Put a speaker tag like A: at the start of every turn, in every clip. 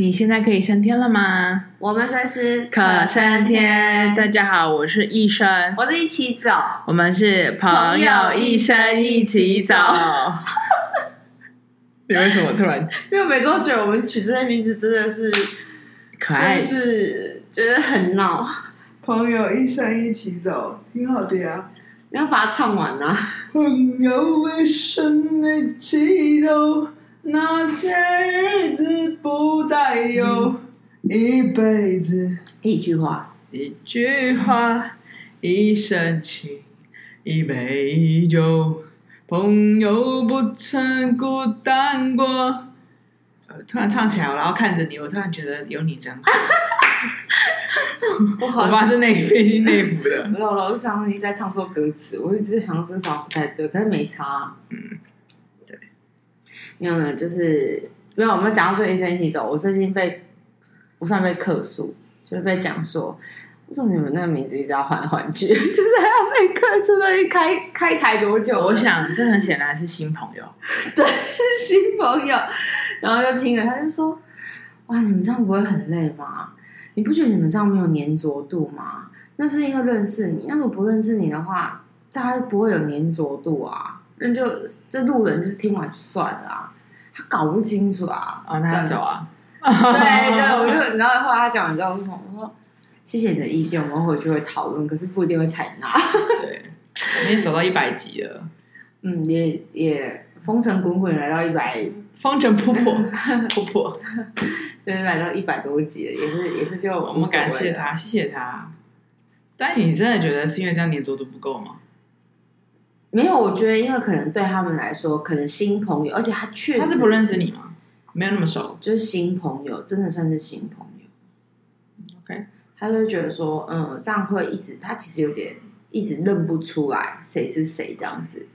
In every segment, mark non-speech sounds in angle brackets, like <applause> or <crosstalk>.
A: 你现在可以升天了吗？
B: 我们随时
A: 可升天。大家好，我是一生，
B: 我是一起走，
A: 我们是朋友一生一起走。你为什么突然？
B: 因为我每次都觉得我们取这些名字真的是
A: 可爱，
B: 就是觉得很闹。
C: 朋友一生一起走，挺好的呀。
B: 你要把它唱完啊！
C: 朋友一生一起走。那些日子不再有，嗯、一辈子
B: 一句话，
A: 一句话，一生情，一杯酒，朋友不曾孤单过。呃，突然唱起来，然后看着你，我突然觉得有你真好。<laughs> <laughs> 我好，我发现内内心内部的。<laughs>
B: 没有了，我想你在唱错歌词，我一直在想这首不太对，可是没差。嗯。没有呢，就是没有。我们讲到这一生一起走，我最近被不算被客诉，就是被讲说，为什么你们那个名字一直要换来换去，<laughs> 就是还要被客诉？到底开开台多久？
A: 我想这很显然是新朋友，<laughs>
B: 对，是新朋友。然后就听了，他就说：“哇，你们这样不会很累吗？你不觉得你们这样没有粘着度吗？那是因为认识你。那如果不认识你的话，大家就不会有粘着度啊。”那就这路人就是听完就算了啊，他搞不清楚啊，
A: 啊，那走啊，
B: 对对，我就你知道后来他讲完之后，我说，我说谢谢你的意见，我们回去会讨论，可是不一定会采纳。
A: 对，我们已经走到一百集了，
B: 嗯，也也风尘滚滚来到一百，
A: 风尘仆仆仆仆，
B: 就是来到一百多集了，也是也是就
A: 我们感谢他，谢谢他。但你真的觉得是因为这样黏着度不够吗？
B: 没有，我觉得因为可能对他们来说，可能新朋友，而且他确实
A: 他是不认识你吗？没有那么熟，
B: 就是新朋友，真的算是新朋友。
A: OK，
B: 他就觉得说，嗯，这样会一直，他其实有点一直认不出来谁是谁这样子。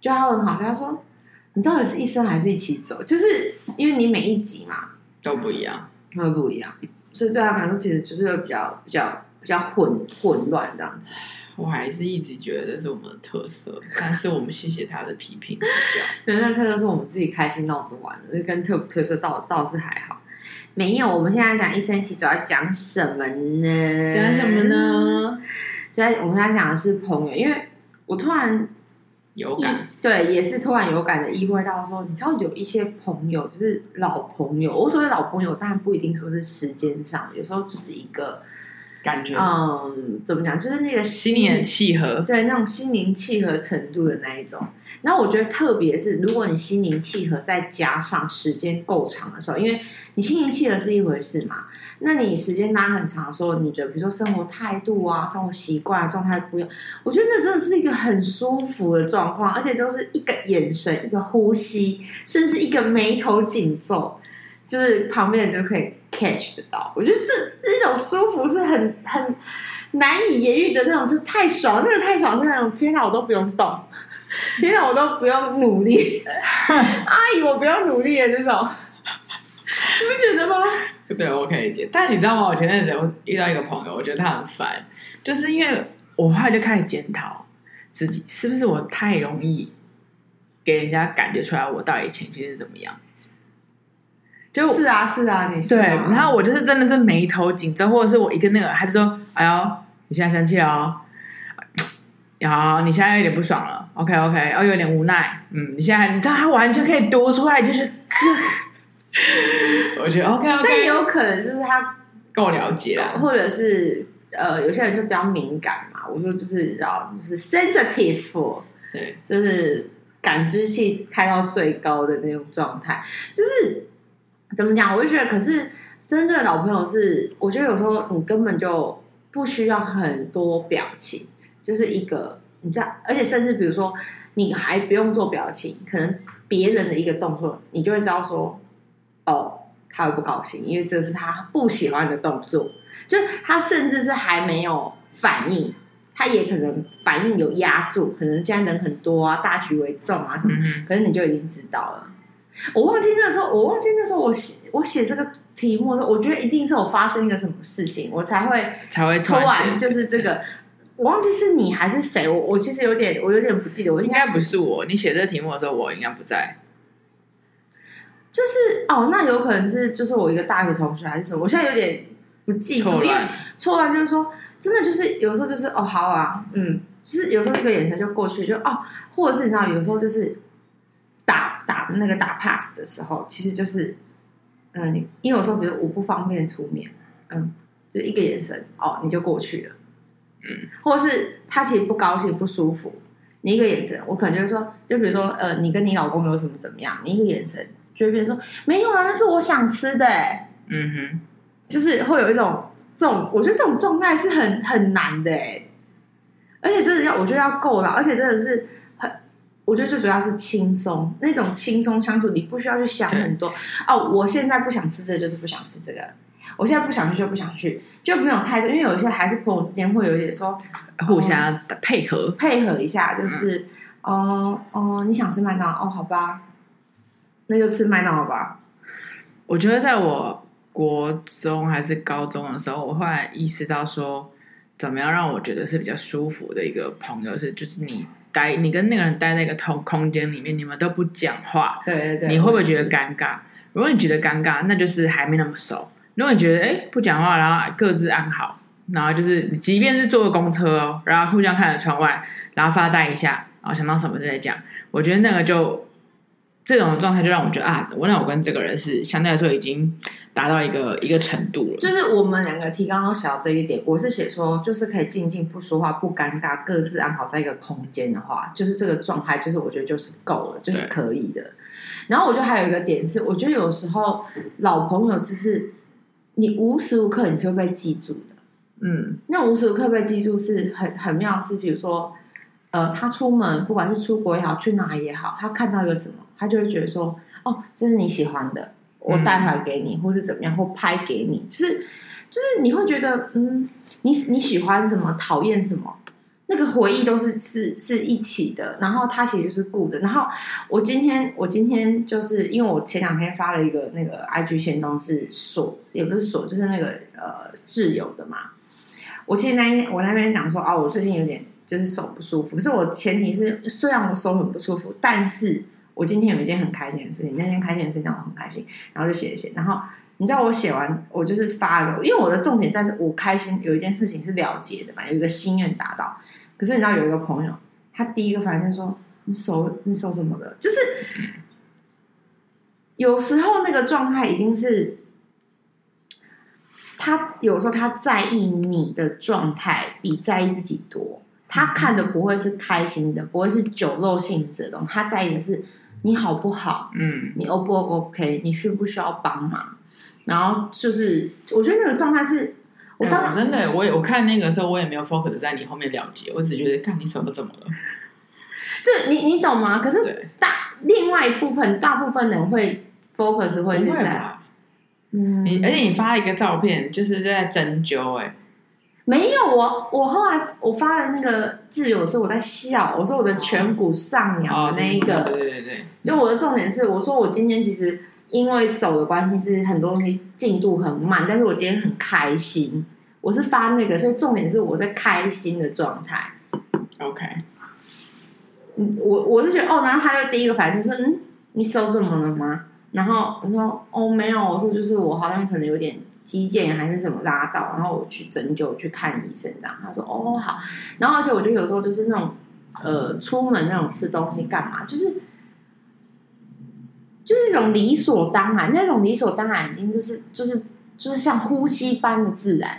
B: 就他很好，他说，你到底是一生还是一起走？就是因为你每一集嘛
A: 都不一样，
B: 都不一样，所以对他们来说，其实就是会比较比较比较混混乱这样子。
A: 我还是一直觉得这是我们的特色，但是我们谢谢他的批评指教。<laughs>
B: 对，那特色是我们自己开心闹着玩的，跟特特色倒倒是还好。没有，我们现在讲一生一起走要讲什么呢？
A: 讲什么呢？
B: 就在我们现在讲的是朋友，因为我突然
A: 有感，
B: 对，也是突然有感的意会到说，你知道有一些朋友就是老朋友，我所谓老朋友，当然不一定说是时间上，有时候就是一个。
A: 感觉
B: 嗯，怎么讲？就是那个
A: 心灵契合，
B: 对那种心灵契合程度的那一种。那我觉得，特别是如果你心灵契合，再加上时间够长的时候，因为你心灵契合是一回事嘛，那你时间拉很长的时候，你的比如说生活态度啊、生活习惯状态不一样，我觉得那真的是一个很舒服的状况，而且都是一个眼神、一个呼吸，甚至一个眉头紧皱，就是旁边人就可以。Catch 得到，我觉得这这种舒服是很很难以言喻的那种，就太爽，那个太爽是那种，天哪，我都不用动，<laughs> 天哪，我都不用努力，<laughs> 阿姨，我不用努力的这种，<laughs> 你不觉得吗？
A: 对，我可以理解。但你知道吗？我前阵子我遇到一个朋友，我觉得他很烦，就是因为我后来就开始检讨自己，是不是我太容易给人家感觉出来我到底情绪是怎么样。
B: 就是啊，是啊，你是
A: 对，然后我就是真的是眉头紧皱，或者是我一个那个，他就说：“哎呦，你现在生气了哦，好，你现在有点不爽了，OK，OK，哦，有点无奈，嗯，你现在，你知道他完全可以读出来，就是，<laughs> 我觉得 OK，OK，
B: 但也有可能就是他
A: 够了解了，
B: 或者是呃，有些人就比较敏感嘛，我说就是要就是 sensitive，
A: 对，
B: 就是感知器开到最高的那种状态，就是。怎么讲？我就觉得，可是真正的老朋友是，我觉得有时候你根本就不需要很多表情，就是一个你这样，而且甚至比如说，你还不用做表情，可能别人的一个动作，你就会知道说，哦，他会不高兴，因为这是他不喜欢的动作，就他甚至是还没有反应，他也可能反应有压住，可能现在人很多啊，大局为重啊什么，可是你就已经知道了。我忘记那时候，我忘记那时候我写我写这个题目的时候，我觉得一定是有发生一个什么事情，我才会
A: 才会
B: 突然就是这个，我忘记是你还是谁，我我其实有点我有点不记得，我应该
A: 不是我，你写这个题目的时候我应该不在。
B: 就是哦，那有可能是就是我一个大学同学还是什么，我现在有点不记住，因为错乱就是说，真的就是有时候就是哦好啊，嗯，就是有时候一个眼神就过去就哦，或者是你知道有时候就是打打那个打 pass 的时候，其实就是嗯，你因为有时候比如我不方便出面，嗯，就一个眼神哦，你就过去了，嗯，或者是他其实不高兴不舒服，你一个眼神，我可能就是说，就比如说呃，你跟你老公有什么怎么样，你一个眼神。就比如说没有啊，那是我想吃的哎。嗯哼，就是会有一种这种，我觉得这种状态是很很难的哎。而且真的要，我觉得要够了，而且真的是很，我觉得最主要是轻松那种轻松相处，你不需要去想很多哦。我现在不想吃这个，就是不想吃这个。我现在不想去，就不想去，就没有太多。因为有些还是朋友之间会有一点说
A: 互相配合，
B: 配合一下，就是哦哦，你想吃麦当劳哦，好吧。那就吃麦当劳吧。
A: 我觉得在我国中还是高中的时候，我后来意识到说，怎么样让我觉得是比较舒服的一个朋友是，就是你待你跟那个人待在那个同空间里面，你们都不讲话，
B: 对对对，
A: 你会不会觉得尴尬？如果你觉得尴尬，那就是还没那么熟。如果你觉得哎不讲话，然后各自安好，然后就是你即便是坐个公车哦，然后互相看着窗外，然后发呆一下，然后想到什么就在讲，我觉得那个就。这种状态就让我觉得啊，我那我跟这个人是相对来说已经达到一个一个程度了。
B: 就是我们两个提纲都写到这一点，我是写说，就是可以静静不说话，不尴尬，各自安好在一个空间的话，就是这个状态，就是我觉得就是够了，就是可以的。然后我觉得还有一个点是，我觉得有时候老朋友就是你无时无刻你就会被记住的，嗯，那无时无刻被记住是很很妙，是比如说呃，他出门不管是出国也好，去哪也好，他看到一个什么。他就会觉得说，哦，这是你喜欢的，我带回来给你，嗯、或是怎么样，或拍给你，就是就是你会觉得，嗯，你你喜欢什么，讨厌什么，那个回忆都是是是一起的。然后他其实就是顾的。然后我今天我今天就是因为我前两天发了一个那个 IG 行动是锁，也不是锁，就是那个呃挚友的嘛。我其实那天我那边讲说，哦，我最近有点就是手不舒服，可是我前提是虽然我手很不舒服，但是。我今天有一件很开心的事情，那件开心的事情让我很开心，然后就写一写。然后你知道我写完，我就是发了，因为我的重点在是我开心有一件事情是了结的嘛，有一个心愿达到。可是你知道有一个朋友，他第一个反应就说：“你手你手怎么了？”就是有时候那个状态已经是他有时候他在意你的状态比在意自己多，他看的不会是开心的，不会是酒肉性质的东西，他在意的是。你好不好？嗯，你 O 不 OK？你需不需要帮忙？然后就是，我觉得那个状态是，我
A: 当真的，我也我看那个时候，我也没有 focus 在你后面了解，我只觉得看你手都怎么了。<laughs>
B: 就你你懂吗？可是大另外一部分，大部分人会 focus 会是在，
A: 嗯，你而且你发了一个照片，就是在针灸，哎。
B: 没有我，我后来我发了那个字，有时候我在笑，我说我的颧骨上扬的那一个，
A: 哦、对对对，
B: 就我的重点是，我说我今天其实因为手的关系，是很多东西进度很慢，但是我今天很开心，我是发那个，所以重点是我在开心的状态。
A: OK，
B: 嗯，我我是觉得哦，然后他的第一个反应就是，嗯，你手怎么了吗？然后我说哦，没有，我说就是我好像可能有点。肌腱还是什么拉到，然后我去针灸去看医生，这样他说哦好，然后而且我觉得有时候就是那种呃出门那种吃东西干嘛，就是就是一种理所当然，那种理所当然已经就是就是就是像呼吸般的自然，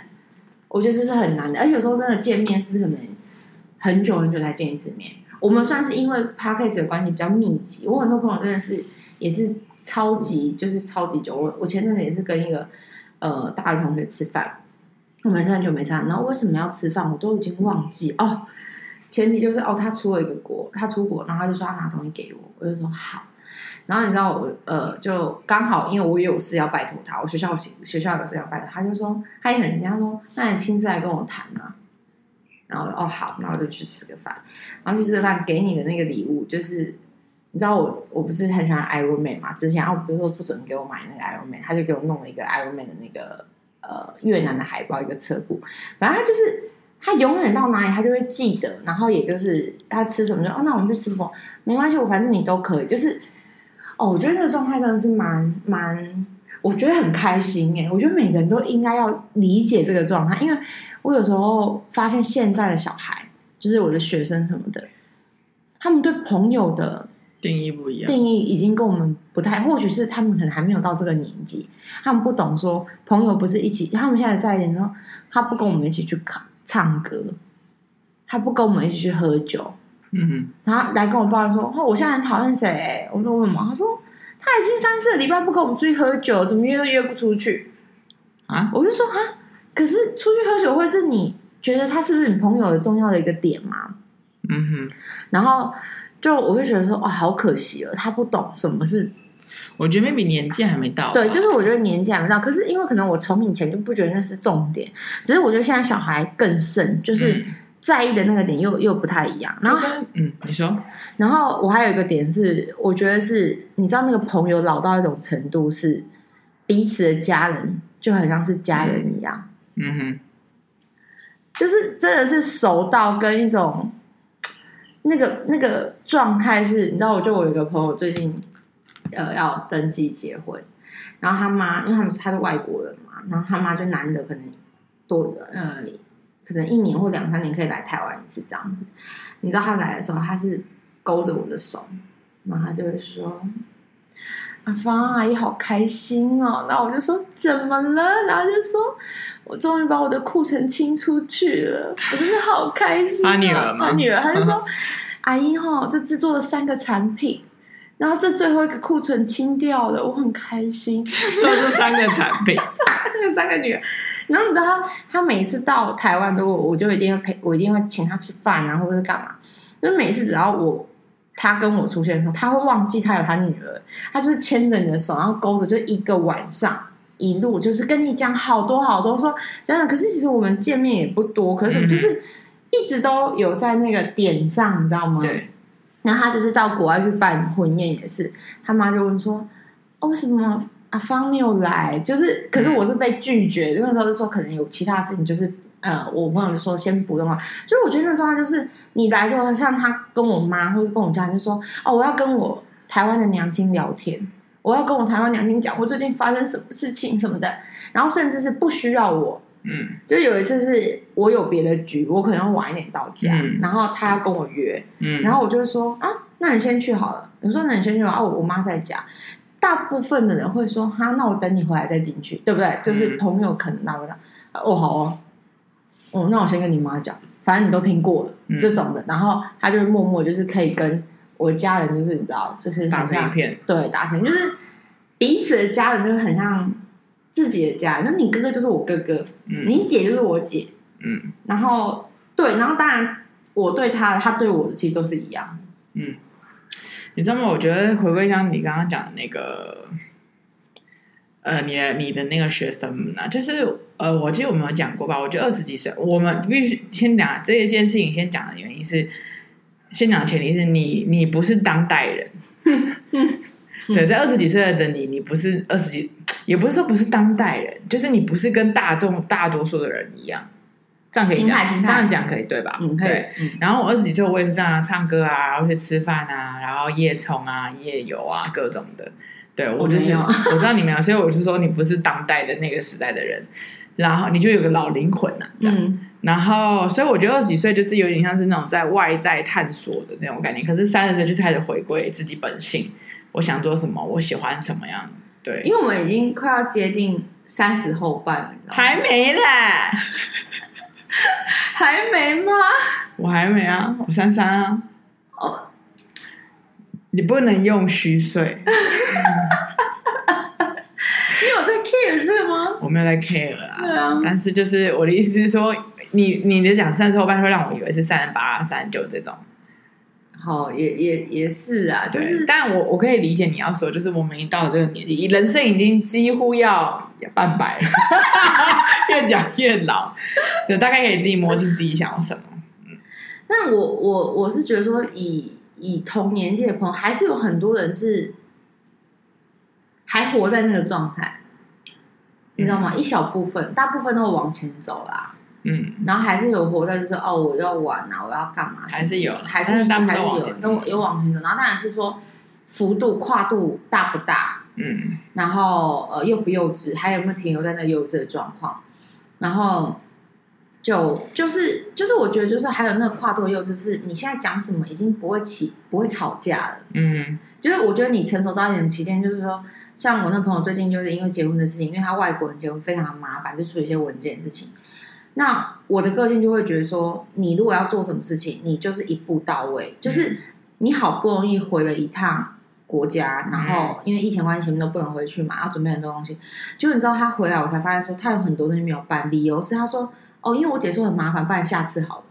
B: 我觉得这是很难的，而且有时候真的见面是可能很久很久才见一次面。我们算是因为 Podcast 的关系比较密集，我很多朋友真的是也是超级就是超级久，我我前阵子也是跟一个。呃，大学同学吃饭，我们是很久没吃饭，然后为什么要吃饭？我都已经忘记哦。前提就是哦，他出了一个国，他出国，然后他就说他拿东西给我，我就说好。然后你知道我呃，就刚好因为我也有事要拜托他，我学校学学校有事要拜托他，就说他也很人家说，那你亲自来跟我谈啊。然后哦好，然后就去吃个饭，然后去吃个饭，给你的那个礼物就是。你知道我我不是很喜欢 Iron Man 嘛？之前啊，我不是说不准给我买那个 Iron Man，他就给我弄了一个 Iron Man 的那个呃越南的海报一个侧布。反正他就是他永远到哪里他就会记得，然后也就是他吃什么就哦，那我们去吃什么没关系，我反正你都可以。就是哦，我觉得那个状态真的是蛮蛮，我觉得很开心哎。我觉得每个人都应该要理解这个状态，因为我有时候发现现在的小孩，就是我的学生什么的，他们对朋友的
A: 定义不一样，
B: 定义已经跟我们不太，或许是他们可能还没有到这个年纪，他们不懂说朋友不是一起，他们现在在一起，然他不跟我们一起去唱唱歌，他不跟我们一起去喝酒。
A: 嗯哼，
B: 然后来跟我抱怨说：“哦，我现在很讨厌谁、欸？”我说：“为什么？”他说：“他已经三四个礼拜不跟我们出去喝酒，怎么约都约不出去
A: 啊？”
B: 我就说：“啊，可是出去喝酒会是你觉得他是不是你朋友的重要的一个点吗？”
A: 嗯哼，
B: 然后就我会觉得说：“哇，好可惜了，他不懂什么是。”
A: 我觉得 maybe 年纪还没到。
B: 对，就是我觉得年纪还没到。可是因为可能我从以前就不觉得那是重点，只是我觉得现在小孩更甚，就是。嗯在意的那个点又又不太一样，然后
A: 嗯，你说，
B: 然后我还有一个点是，我觉得是，你知道那个朋友老到一种程度，是彼此的家人就很像是家人一样，
A: 嗯，嗯哼，
B: 就是真的是熟到跟一种那个那个状态是，你知道，我就我有一个朋友最近呃要登记结婚，然后他妈，因为他们他是外国人嘛，然后他妈就难得可能多呃。可能一年或两三年可以来台湾一次这样子，你知道他来的时候，他是勾着我的手，然后他就会说：“阿芳阿姨好开心哦。”然后我就说：“怎么了？”然后就说：“我终于把我的库存清出去了，我真的好开心哦。”
A: 他女儿吗？
B: 他女儿，他就说：<laughs> “阿姨哈，就制作了三个产品，然后这最后一个库存清掉了，我很开心。<laughs> ”
A: 做这三个产品，<laughs>
B: 那三个女儿。然后你知道他，他每次到台湾都，我就一定会陪，我一定会请他吃饭啊，或者是干嘛。就是每次只要我他跟我出现的时候，他会忘记他有他女儿，他就是牵着你的手，然后勾着，就一个晚上一路就是跟你讲好多好多，说真的。可是其实我们见面也不多，可是就是一直都有在那个点上，你知道吗？
A: 对。
B: 然后他只是到国外去办婚宴，也是他妈就问说：“哦，为什么？”阿芳没有来，就是，可是我是被拒绝。那时候就说可能有其他事情，就是呃，我朋友就说先不用了。就是我觉得那状态就是你来之后，像他跟我妈或者跟我家人就说哦，我要跟我台湾的娘亲聊天，我要跟我台湾娘亲讲我最近发生什么事情什么的。然后甚至是不需要我，
A: 嗯，
B: 就有一次是我有别的局，我可能要晚一点到家，
A: 嗯、
B: 然后他要跟我约，
A: 嗯，
B: 然后我就会说啊，那你先去好了。你说那你先去啊，我我妈在家。大部分的人会说：“哈，那我等你回来再进去，对不对？”就是朋友可能那么的，哦，好哦，哦，那我先跟你妈讲，反正你都听过了、嗯、这种的，然后他就会默默就是可以跟我家人，就是你知道，就是
A: 打成一片，
B: 对，打成就是彼此的家人，就是很像自己的家人。那你哥哥就是我哥哥，
A: 嗯，
B: 你姐就是我姐，
A: 嗯，
B: 然后对，然后当然我对他，他对我的其实都是一样，
A: 嗯。你知道吗？我觉得回归像你刚刚讲的那个，呃，你的你的那个学生呢，就是呃，我记得我们有讲过吧？我觉得二十几岁，我们必须先讲这一件事情。先讲的原因是，先讲前提是你你不是当代人，对，在二十几岁的你，你不是二十几，也不是说不是当代人，就是你不是跟大众大多数的人一样。这样可以讲，这样讲可以对吧？
B: 嗯，可以。
A: 对。然后我二十几岁，我也是这样唱歌啊，然后去吃饭啊，然后夜冲啊、夜游啊，各种的。对，我就是我，我知道你没有，所以我是说你不是当代的那个时代的人，然后你就有个老灵魂呐、啊，这样。嗯、然后，所以我觉得二十几岁就是有点像是那种在外在探索的那种感觉，可是三十岁就开始回归自己本性，我想做什么，我喜欢什么样。对，
B: 因为我们已经快要接近三十后半了，
A: 还没啦。
B: 还没吗？
A: 我还没啊，我三三啊。哦，oh. 你不能用虚岁。<laughs>
B: 你有在 care 是吗？
A: 我没有在 care 啊。但是就是我的意思是说，你你的讲三十后半会让我以为是三十八、三十九这种。
B: 好，也也也是啊，就是，
A: 但我我可以理解你要说，就是我们一到了这个年纪，人生已经几乎要半百了，<laughs> 越讲越老，就大概可以自己摸清自己想要什么。嗯，
B: 那我我我是觉得说以，以以同年纪的朋友，还是有很多人是还活在那个状态，你知道吗？嗯、一小部分，大部分都往前走啦。
A: 嗯，
B: 然后还是有活在就是哦，我要玩啊，我要干嘛？
A: 还是有，
B: 还是还是有，都有往前走。然后当然是说，幅度跨度大不大？
A: 嗯，
B: 然后呃幼不幼稚，还有没有停留在那幼稚的状况？然后就就是就是我觉得就是还有那个跨度幼稚，是你现在讲什么已经不会起不会吵架了。
A: 嗯，
B: 就是我觉得你成熟到一点期间，就是说，像我那朋友最近就是因为结婚的事情，因为他外国人结婚非常麻烦，就处理一些文件的事情。那我的个性就会觉得说，你如果要做什么事情，你就是一步到位，就是你好不容易回了一趟。国家，然后因为疫情关系，前面都不能回去嘛，要准备很多东西。就你知道他回来，我才发现说他有很多东西没有办，理由是他说哦，因为我姐说很麻烦，不然下次好了。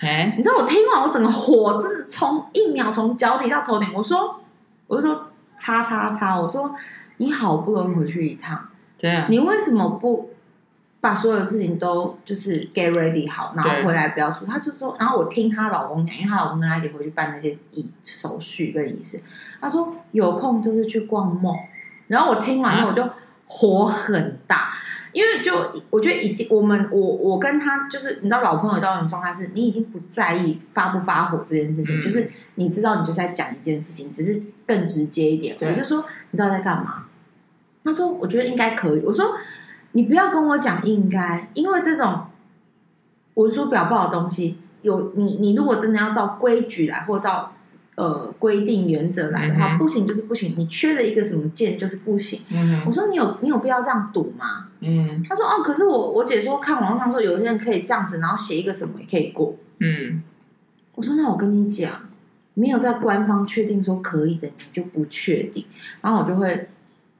A: 哎，
B: 你知道我听完，我整个火就是从一秒从脚底到头顶。我说，我就说叉叉叉，我说你好不容易回去一趟，
A: 对啊，
B: 你为什么不？把所有事情都就是 get ready 好，然后回来不要出。他就说，然后我听她老公讲，因为她老公跟她一起回去办那些仪手续跟仪式。他说有空就是去逛 mall。然后我听完了，我就火很大，因为就我觉得已经我们我我跟他就是你知道老朋友到那种状态是，你已经不在意发不发火这件事情，嗯、就是你知道你就是在讲一件事情，只是更直接一点。我就说你知道在干嘛？他说我觉得应该可以。我说。你不要跟我讲应该，因为这种文书表报的东西，有你你如果真的要照规矩来，或照呃规定原则来的话，嗯、不行就是不行。你缺了一个什么件就是不行。嗯、我说你有你有必要这样赌吗？嗯，他说哦，可是我我姐说看网络上说有些人可以这样子，然后写一个什么也可以过。嗯，我说那我跟你讲，没有在官方确定说可以的，你就不确定。然后我就会。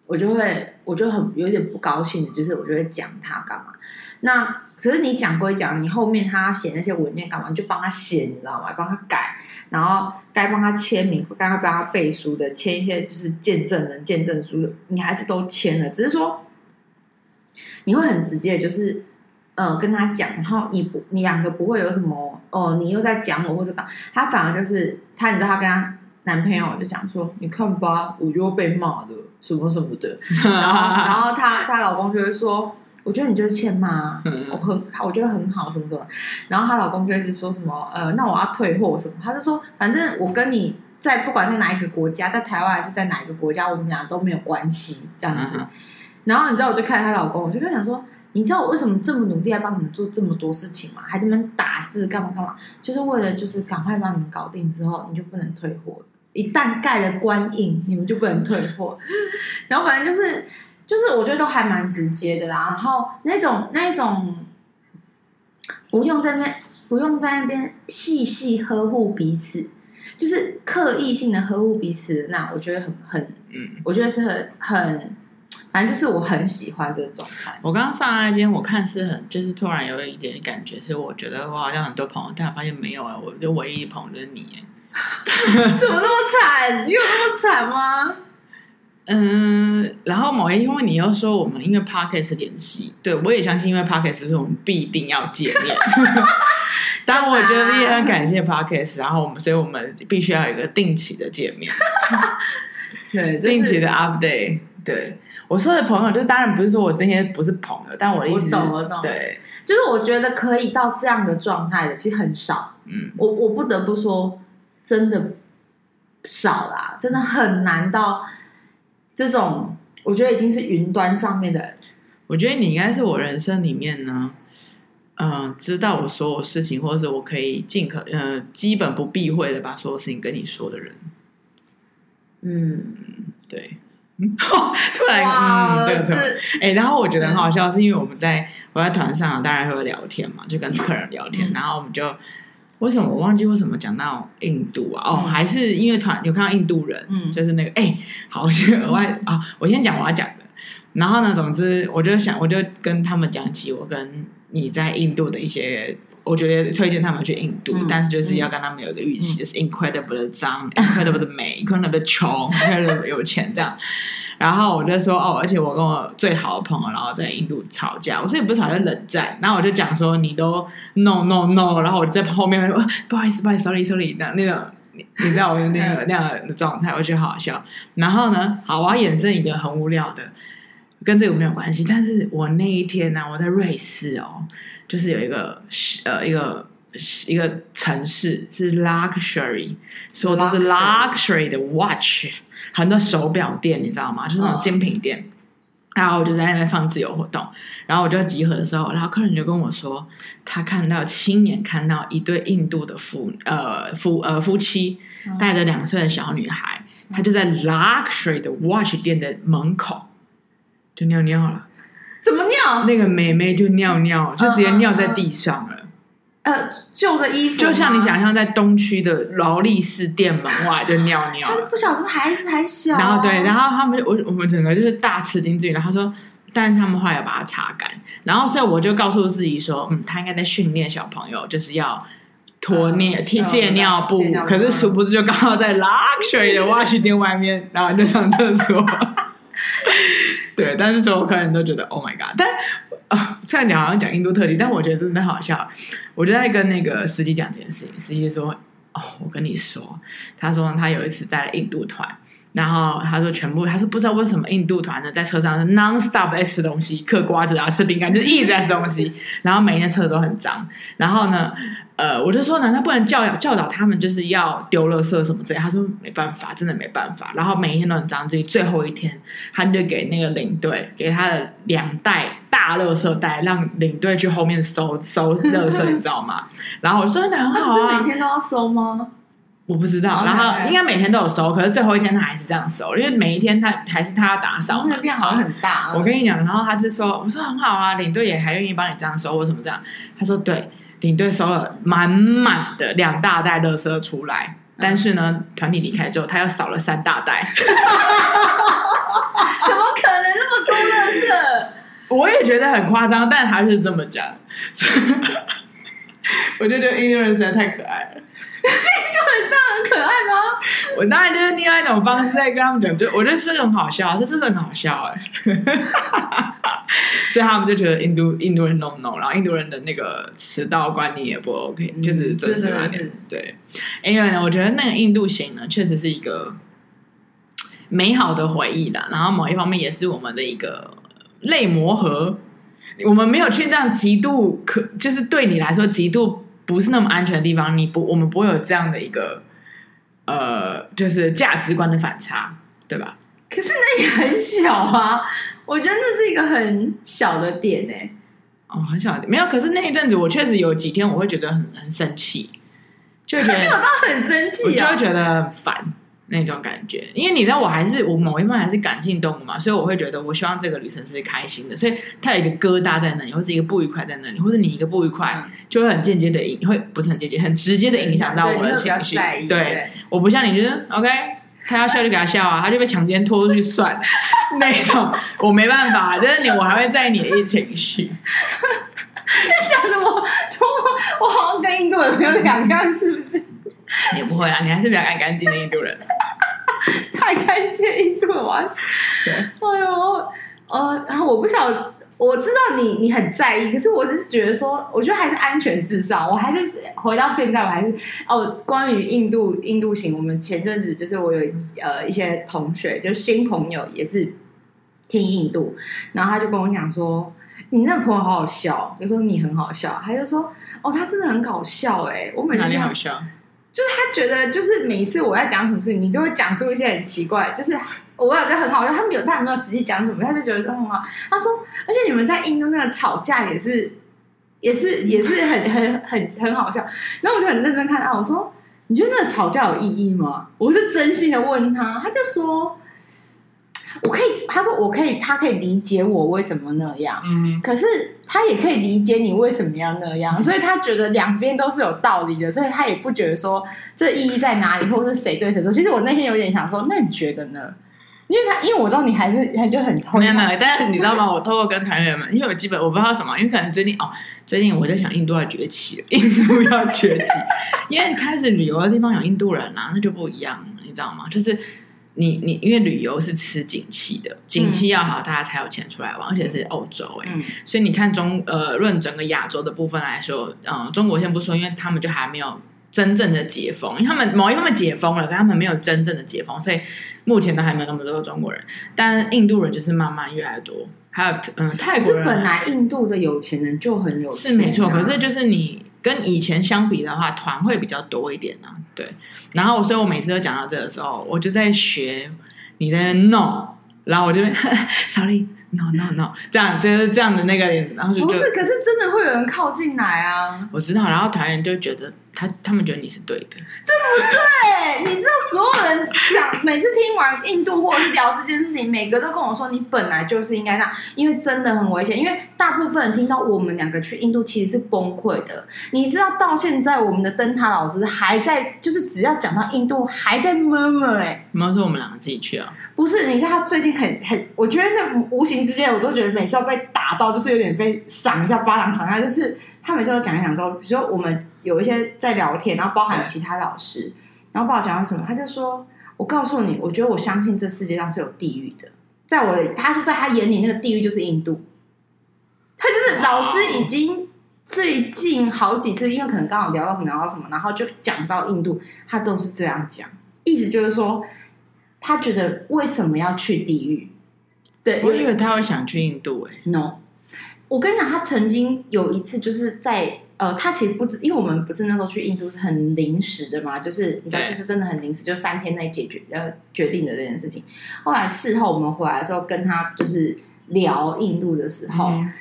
B: 我就会，我就很有点不高兴的，就是我就会讲他干嘛。那可是你讲归讲，你后面他写那些文件干嘛，你就帮他写，你知道吗？帮他改，然后该帮他签名，该帮他背书的，签一些就是见证人见证书，你还是都签了。只是说你会很直接，就是呃跟他讲，然后你不，你两个不会有什么哦，你又在讲我或者干，他反而就是他，你知道他跟他男朋友就讲说，你看吧，我就会被骂的。什么什么的，<laughs> 然后然后她她老公就会说，我觉得你就是欠骂，我很我觉得很好什么什么，然后她老公就一直说什么呃，那我要退货什么，他就说反正我跟你在不管在哪一个国家，在台湾还是在哪一个国家，我们俩都没有关系这样子。然后你知道我就看她老公，我就跟他讲说，你知道我为什么这么努力来帮你们做这么多事情吗？还在那边打字干嘛干嘛，就是为了就是赶快把你们搞定之后，你就不能退货。一旦盖了官印，你们就不能退货。<laughs> 然后反正就是，就是我觉得都还蛮直接的啦。然后那种那种，不用在那边不用在那边细细呵护彼此，就是刻意性的呵护彼此。那我觉得很很，嗯，我觉得是很很，反正就是我很喜欢这个状态。
A: 我刚刚上来间，我看是很，就是突然有一点感觉，是我觉得我好像很多朋友，但我发现没有啊，我就唯一朋友就是你。<laughs>
B: 怎么那么惨？你有那么惨吗？
A: 嗯，然后某一天，因为你又说我们因为 Podcast 联系，对我也相信，因为 Podcast 是我们必定要见面。<laughs> 但我觉得也很感谢 Podcast，然后我们，所以我们必须要有一个定期的见面，<laughs> 对，定期的 update。对，我说的朋友，就当然不是说我这些不是朋友，但我的意思是，
B: 我懂，我懂，
A: 对，
B: 就是我觉得可以到这样的状态的，其实很少。嗯，我我不得不说。真的少啦，真的很难到这种，我觉得已经是云端上面的。
A: 我觉得你应该是我人生里面呢，嗯、呃，知道我所有事情，或者我可以尽可呃基本不避讳的把所有事情跟你说的人。嗯，对，<laughs> 突然哇嗯，对对，哎、欸，然后我觉得很好笑，是因为我们在我在团上当然会聊天嘛，就跟客人聊天，嗯、然后我们就。为什么我忘记为什么讲到印度啊？哦，还是因为团有看到印度人，嗯，就是那个哎、欸，好，我先额外啊，我先讲我要讲的。然后呢，总之我就想，我就跟他们讲起我跟你在印度的一些，我觉得推荐他们去印度，嗯、但是就是要跟他们有一个预期，嗯、就是 incredible 的脏，incredible 的美，incredible 的 <laughs> 穷，incredible 有钱这样。然后我就说哦，而且我跟我最好的朋友，然后在印度吵架。我说也不是吵架，冷战。然后我就讲说你都 no no no，然后我在后面说不好意思，不好意思，sorry sorry，那那种你你知道我的那个那样的状态，我觉得好好笑。然后呢，好，我要衍生一个很无聊的，跟这个没有关系。但是我那一天呢、我在瑞士哦，就是有一个呃一个一个城市是 luxury，所有都是 luxury 的 watch，很多手表店，你知道吗？就是那种精品店。Oh. 然后我就在那边放自由活动，然后我就集合的时候，然后客人就跟我说，他看到亲眼看到一对印度的夫呃夫呃夫妻带着两岁的小女孩，他就在 luxury 的 watch 店的门口就尿尿了。
B: 怎么尿？
A: 那个妹妹就尿尿，就直接尿在地上了。
B: 呃，旧的衣服，
A: 就像你想象在东区的劳力士店门外就尿尿。
B: 他是不小心，孩子还小、啊。
A: 然后对，然后他们我我们整个就是大吃惊之余，然后他说，但是他们后来要把它擦干。然后所以我就告诉自己说，嗯，他应该在训练小朋友，就是要脱尿、替、嗯、借尿布。可是殊不知就刚好在 luxury 的 watch 店外面，然后就上厕所。<laughs> 对，但是所有客人都觉得 Oh my God！但哦，菜鸟好像讲印度特辑，但我觉得真的好笑。我就在跟那个司机讲这件事情，司机说：“哦，我跟你说，他说他有一次带了印度团，然后他说全部，他说不知道为什么印度团呢在车上是 non stop 在吃东西，嗑瓜子啊，吃饼干，就是一直在吃东西，<laughs> 然后每一天车子都很脏，然后呢。”呃，我就说，难道不能教教教导他们，就是要丢垃圾什么之类？他说没办法，真的没办法。然后每一天都很脏，所以最后一天，他就给那个领队给他的两袋大垃圾袋，让领队去后面收收垃圾，你知道吗？<laughs> 然后我说那很好啊，
B: 是每天都要收吗？
A: 我不知道。然后应该每天都有收，可是最后一天他还是这样收，因为每一天他还是他要打扫。
B: 那个店好像很大。
A: 我跟你讲，然后他就说，我说很好啊，领队也还愿意帮你这样收，为什么这样？他说对。领队收了满满的两大袋垃圾出来，但是呢，团体离开之后，他又少了三大袋。<laughs> 怎
B: 么可能那么多垃圾？
A: 我也觉得很夸张，但他是这么讲。<laughs> 我就觉得印度人实在太可爱了。
B: 印度人这样很可爱吗？
A: 我当然就是另外一种方式在跟他们讲，就我觉得是很好笑，这真的很好笑哎。<laughs> 所以他们就觉得印度印度人 no no，然后印度人的那个迟到观念也不 OK，、嗯、就是准时观念。对，因为呢，我觉得那个印度行呢，确实是一个美好的回忆的。然后某一方面也是我们的一个类磨合。我们没有去这样极度可，就是对你来说极度不是那么安全的地方，你不，我们不会有这样的一个呃，就是价值观的反差，对吧？
B: 可是那也很小啊。<laughs> 我觉得那是一个很小的点呢、欸，
A: 哦，很小的点，没有。可是那一阵子，我确实有几天我会觉得很很生气，就觉得 <laughs>
B: 没有到很生气，
A: 我就会觉得烦那种感觉。因为你知道，我还是我某一方面还是感性动物嘛，所以我会觉得我希望这个旅程是开心的，所以它有一个疙瘩在那里，或是一个不愉快在那里，或者你一个不愉快，就会很间接的影，会不是很间接，很直接的影响到我的情绪。对，对，对，我不像你，就是 OK。他要笑就给他笑啊，他就被强奸拖出去算 <laughs> 那种，我没办法，就是你，我还会在意你的情绪。<laughs>
B: 讲的我，我我好像跟印度人没有两样，是不是？
A: 也不会啊，你还是比较爱干净的印度人。
B: 太干净，印度人哇！对，哎呦，呃，然后我不晓得。我知道你你很在意，可是我只是觉得说，我觉得还是安全至上。我还是回到现在，我还是哦，关于印度印度行，我们前阵子就是我有呃一些同学，就新朋友也是听印度，然后他就跟我讲说，你那个朋友好好笑，就说你很好笑，他就说哦，他真的很搞笑哎、欸，我每次
A: 哪里好笑？
B: 就是他觉得就是每一次我在讲什么事情，你都会讲出一些很奇怪，就是。我觉得很好笑，他没有，他也没有实际讲什么，他就觉得很好。他说，而且你们在印度那个吵架也是，也是，也是很很很很好笑。然后我就很认真看他，我说，你觉得那个吵架有意义吗？我是真心的问他，他就说，我可以，他说我可以，他可以理解我为什么那样，嗯，可是他也可以理解你为什么要那样，所以他觉得两边都是有道理的，所以他也不觉得说这意义在哪里，或者是谁对谁错。其实我那天有点想说，那你觉得呢？因为他，因为我知道你还是他就很没有没有，
A: 但是你知道吗？我透过跟团员们，因为我基本我不知道什么，因为可能最近哦，最近我在想印度要崛起，印度要崛起，因为开始旅游的地方有印度人啊，那就不一样，你知道吗？就是你你因为旅游是吃景气的，景气要好，大家才有钱出来玩，而且是欧洲哎、欸，嗯、所以你看中呃论整个亚洲的部分来说，嗯、呃，中国先不说，因为他们就还没有。真正的解封，因为他们某一方面解封了，但他们没有真正的解封，所以目前都还没有那么多的中国人。但印度人就是慢慢越来越多，还有嗯泰国人。
B: 是本来印度的有钱人就很有钱，啊，
A: 是没错。可是就是你跟以前相比的话，团会比较多一点啊。对，然后所以我每次都讲到这个时候，我就在学你的 no，然后我就 <laughs> sorry no no no，这样就是这样的那个，然后就
B: 不是，可是真的会有人靠近来啊。
A: 我知道，然后团员就觉得。他他们觉得你是对的，对
B: 不对？你知道所有人讲，每次听完印度或者是聊这件事情，每个都跟我说，你本来就是应该这样，因为真的很危险。因为大部分人听到我们两个去印度，其实是崩溃的。你知道，到现在我们的灯塔老师还在，就是只要讲到印度，还在 murmur 哎。
A: 你们说我们两个自己去啊？
B: 不是，你看他最近很很，我觉得那无形之间，我都觉得每次要被打到，就是有点被赏一下巴掌，赏一下，就是。他每次都讲一讲之后，比如说我们有一些在聊天，然后包含其他老师，然后不知道讲到什么，他就说：“我告诉你，我觉得我相信这世界上是有地狱的。”在我，他说在他眼里，那个地狱就是印度。他就是老师已经最近好几次，因为可能刚好聊到什么聊到什么，然后就讲到印度，他都是这样讲，意思就是说，他觉得为什么要去地狱？对，
A: 我以为他会想去印度，欸，哎
B: ，no。我跟你讲，他曾经有一次就是在呃，他其实不知，因为我们不是那时候去印度是很临时的嘛，就是你知道，就是真的很临时，就三天内解决呃决定的这件事情。后来事后我们回来的时候，跟他就是聊印度的时候，嗯、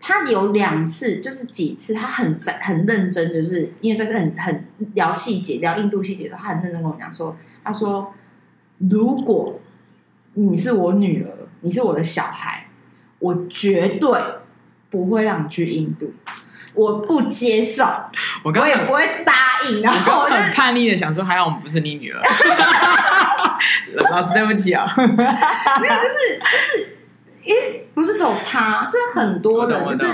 B: 他有两次就是几次，他很在很认真，就是因为在这很很聊细节，聊印度细节的时候，他很认真跟我讲说，他说如果你是我女儿，你是我的小孩，我绝对。不会让你去印度，我不接受，我，刚刚我也不会答应。然后我
A: 很叛逆的想说，还好我们不是你女儿。<laughs> 老师，对不起啊。没有，
B: 就是就是，因为不是走他，是很多的，就是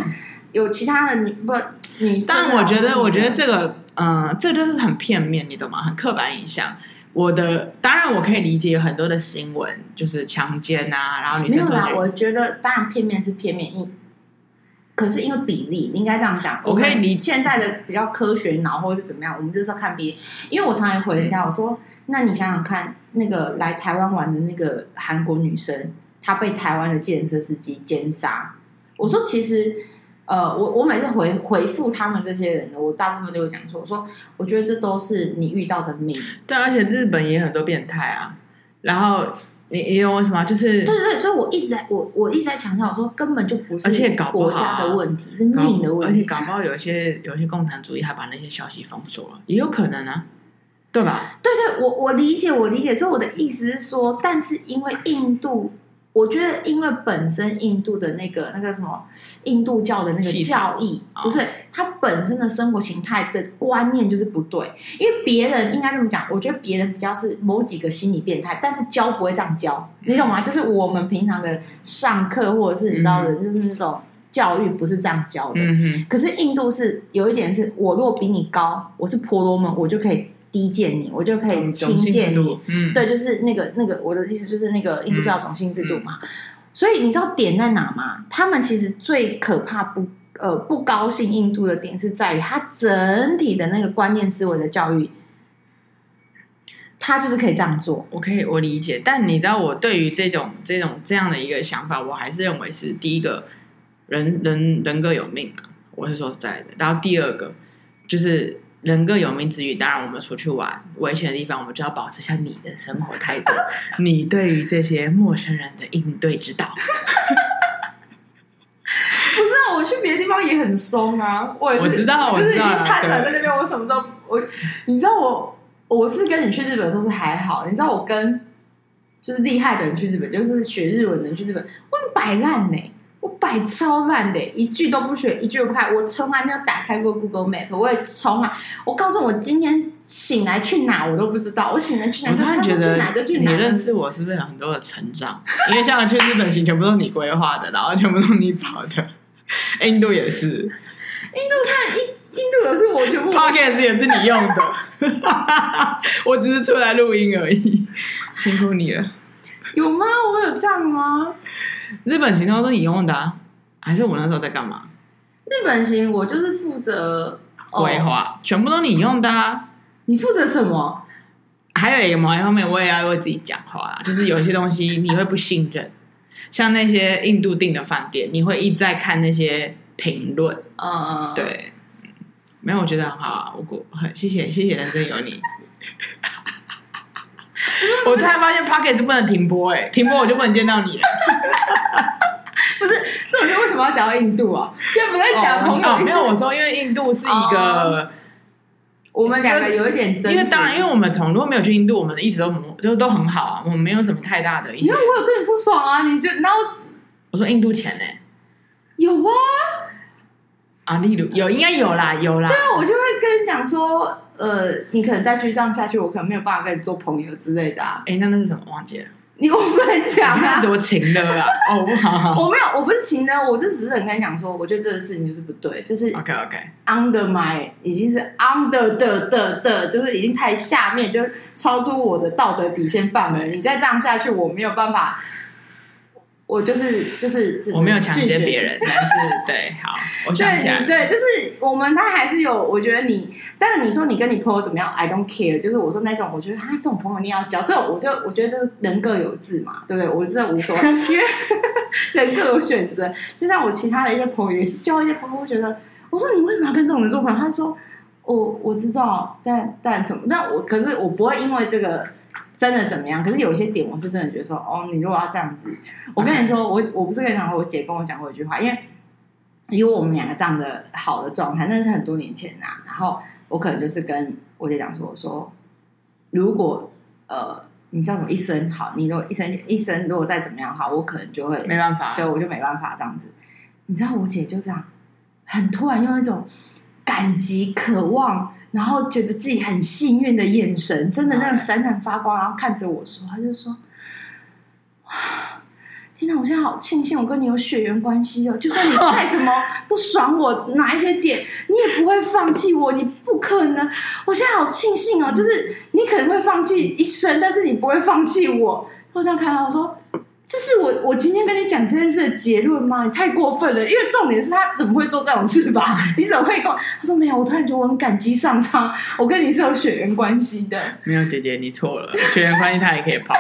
B: 有其他的女不女生。
A: 但我觉得，我觉得这个，嗯、呃，这个就是很片面，你懂吗？很刻板印象。我的当然我可以理解，有很多的新闻就是强奸啊，然后女生
B: 没有啦。我觉得当然片面是片面，可是因为比例，你应该这样讲。
A: 我可以理解
B: 现在的比较科学脑，或者是怎么样，我们就是要看比例。因为我常常回人家，我说：“那你想想看，那个来台湾玩的那个韩国女生，她被台湾的计程车司机奸杀。”我说：“其实，呃，我我每次回回复他们这些人呢，我大部分都会讲说，我说我觉得这都是你遇到的命。
A: 对，而且日本也很多变态啊，然后。”你你懂为什么？就是
B: 对对对，所以我一直在我我一直在强调，我说根本就不是国家的问题，是命的问题。
A: 而且搞不好有一些有一些共产主义还把那些消息封锁了，也有可能啊，对吧？
B: 对对，我我理解，我理解。所以我的意思是说，但是因为印度。我觉得，因为本身印度的那个那个什么印度教的那个教义，不是他本身的生活形态的观念就是不对。因为别人应该这么讲，我觉得别人比较是某几个心理变态，但是教不会这样教，你懂吗？就是我们平常的上课或者是你知道的，就是那种教育不是这样教的。可是印度是有一点是，我如果比你高，我是婆罗门，我就可以。低贱你，我就可以轻贱你。嗯，对，就是那个那个，我的意思就是那个印度教种姓制度嘛。所以你知道点在哪吗？他们其实最可怕不呃不高兴印度的点是在于他整体的那个观念思维的教育，他就是可以这样做。
A: 我可以我理解，但你知道我对于这种这种这样的一个想法，我还是认为是第一个人人人各有命啊，我是说实在的。然后第二个就是。人各有命之余，当然我们出去玩危险的地方，我们就要保持一下你的生活态度。<laughs> 你对于这些陌生人的应对之道，<laughs>
B: 不是啊？我去别的地方也很松啊，我也是，
A: 我知道，我知道，就是已经
B: 瘫软在那边。我什么时候我？你知道我，我是跟你去日本都是还好。你知道我跟就是厉害的人去日本，就是学日文的人去日本，我很摆烂呢。我摆超烂的，一句都不学，一句都不看。我从来没有打开过 Google Map，我也从来，我告诉我今天醒来去哪我都不知道。我醒来去哪？
A: 我突然觉得你认识我是不是有很多的成长？因为像去日本行全部都是你规划的，然后全部都是你找的。印度也是，印
B: 度看印印度也是我全部
A: ，Podcast 也是你用的，我只是出来录音而已，辛苦你了。
B: 有吗？我有这样吗？
A: 日本行都是你用的啊？还是我那时候在干嘛？
B: 日本行我就是负责
A: 规划，哦、全部都你用的啊。
B: 你负责什么？
A: 还有某一方面，我也要为自己讲话，就是有些东西你会不信任，<laughs> 像那些印度订的饭店，你会一直在看那些评论。嗯嗯，对。没有，我觉得很好啊，我过很谢谢谢谢人生有你。<laughs> <laughs> 我突然发现 Podcast 不能停播哎，停播我就不能见到你了。<laughs>
B: 不是，这种是为什么要讲到印度啊？现在不在讲朋友、
A: 哦哦，没有我说，因为印度是一个、哦、
B: 我们两个有一点争，
A: 因为当然，因为我们从如果没有去印度，我们一直都就都很好啊，我们没有什么太大的。
B: 因为我有对你不爽啊，你就然后
A: 我说印度钱呢？
B: 有啊，
A: 啊，例如有应该有啦，有啦。
B: 对啊，我就会跟你讲说，呃，你可能再继续这样下去，我可能没有办法跟你做朋友之类的啊。
A: 哎，那那是什么？忘记了。<laughs>
B: 你我不能讲啊！
A: 多情的啊！哦，不好，
B: 我没有，我不是情的，我就只是很跟你讲说，我觉得这个事情就是不对，就是
A: OK OK
B: under my 已经是 under 的的的，就是已经太下面，就是超出我的道德底线范围。你再这样下去，我没有办法。我就是就是
A: 我没有强奸别人，但是对，好，我想起来
B: 对，对，就是我们他还是有，我觉得你，但是你说你跟你朋友怎么样，I don't care，就是我说那种，我觉得他这种朋友你要交，这种我就我觉得人各有志嘛，对不对？我真的无所谓，因为 <laughs> 人各有选择。就像我其他的一些朋友也是交一些朋友，我觉得我说你为什么要跟这种人做朋友？他说我我知道，但但什么？但我可是我不会因为这个。真的怎么样？可是有些点我是真的觉得说，哦，你如果要这样子，我跟你说，我我不是跟你讲过，我姐跟我讲过一句话，因为因为我们两个这样的好的状态，那是很多年前呐、啊。然后我可能就是跟我姐讲说，我说如果呃，你叫什么一生好，你如果一生一生如果再怎么样好，我可能就会
A: 没办法，
B: 就我就没办法这样子。你知道我姐就这样，很突然用一种感激、渴望。然后觉得自己很幸运的眼神，真的那种闪闪发光，然后看着我说：“他就说，哇，天哪！我现在好庆幸我跟你有血缘关系哦，就算你再怎么不爽我哪一些点，你也不会放弃我，你不可能。我现在好庆幸哦，就是你可能会放弃一生，但是你不会放弃我。”我这样看到我说。这是我我今天跟你讲这件事的结论吗？你太过分了，因为重点是他怎么会做这种事吧？<laughs> 你怎么会跟我？他说没有，我突然觉得我很感激上苍，我跟你是有血缘关系的。
A: 没有姐姐，你错了，血缘关系他也可以跑，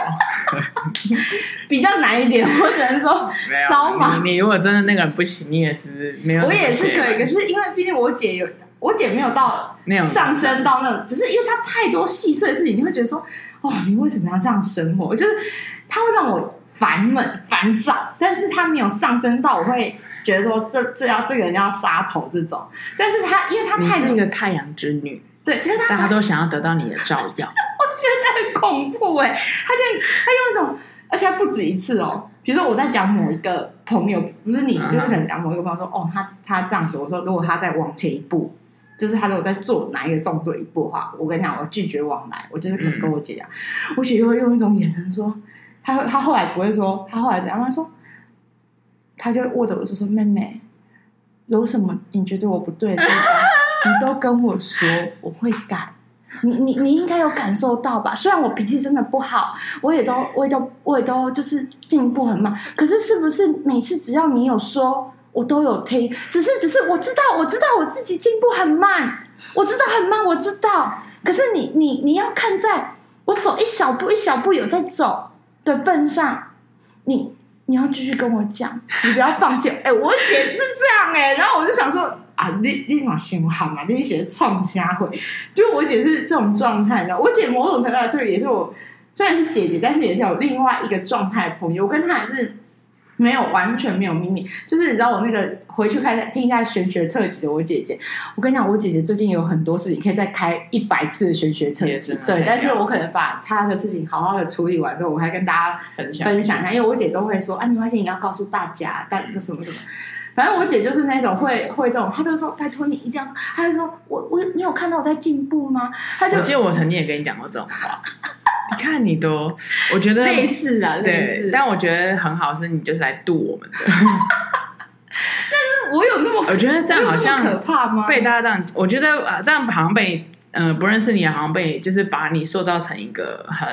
A: <laughs>
B: 比较难一点，我只能说烧嘛。
A: 你如果真的那个人不行，你也是没有。
B: 我也是可以，可是因为毕竟我姐有，我姐没有到没有上升到那种，只是因为她太多细碎的事情，你会觉得说，哦，你为什么要这样生活？就是她会让我。烦闷、烦躁，但是他没有上升到我会觉得说这这要这个人要杀头这种，但是他因为他太
A: 是一个太阳之女，
B: 对，但是他
A: 大家都想要得到你的照耀，<laughs>
B: 我觉得很恐怖哎，他就他用一种，而且他不止一次哦，比如说我在讲某一个朋友，不是你，就是可能讲某一个朋友说，哦，他他这样子，我说如果他再往前一步，就是他如果在做哪一个动作一步的话，我跟你讲，我拒绝往来，我就是可能跟我姐讲，嗯、我姐就会用一种眼神说。他他后来不会说，他后来怎样？他说，他就握着我说说，妹妹，有什么你觉得我不对的地方，你都跟我说，我会改。你你你应该有感受到吧？虽然我脾气真的不好，我也都我也都我也都就是进步很慢，可是是不是每次只要你有说，我都有听？只是只是我知道我知道我自己进步很慢，我知道很慢，我知道。可是你你你要看在我走一小步一小步有在走。的份上，你你要继续跟我讲，你不要放弃。哎、我姐是这样哎、然后我就想说啊，你你嘛心好嘛，你写创瞎会，就我姐是这种状态的。我姐某种程度来说也是我，虽然是姐姐，但是也是有另外一个状态朋友，我跟她也是。没有，完全没有秘密。就是你知道，我那个回去开听一下玄学特辑的我姐姐，我跟你讲，我姐姐最近有很多事情可以再开一百次的玄学特辑。对，但是我可能把她的事情好好的处理完之后，我还跟大家分享分享一下，因为我姐都会说，啊，没关系，你要告诉大家，但就什么什么。反正我姐就是那种会会这种，她就说，拜托你一定要，她就说我我你有看到我在进步吗？她就
A: 我记得我曾经也跟你讲过这种话。你看你都，我觉得
B: 类似啊，
A: 对，
B: 类似。
A: 但我觉得很好，是你就是来度我们的。<laughs>
B: 但是我有那么，
A: 我觉得这样好像
B: 可怕吗？
A: 被大家这样，我觉得啊，这样好像被嗯、呃、不认识你，好像被就是把你塑造成一个很，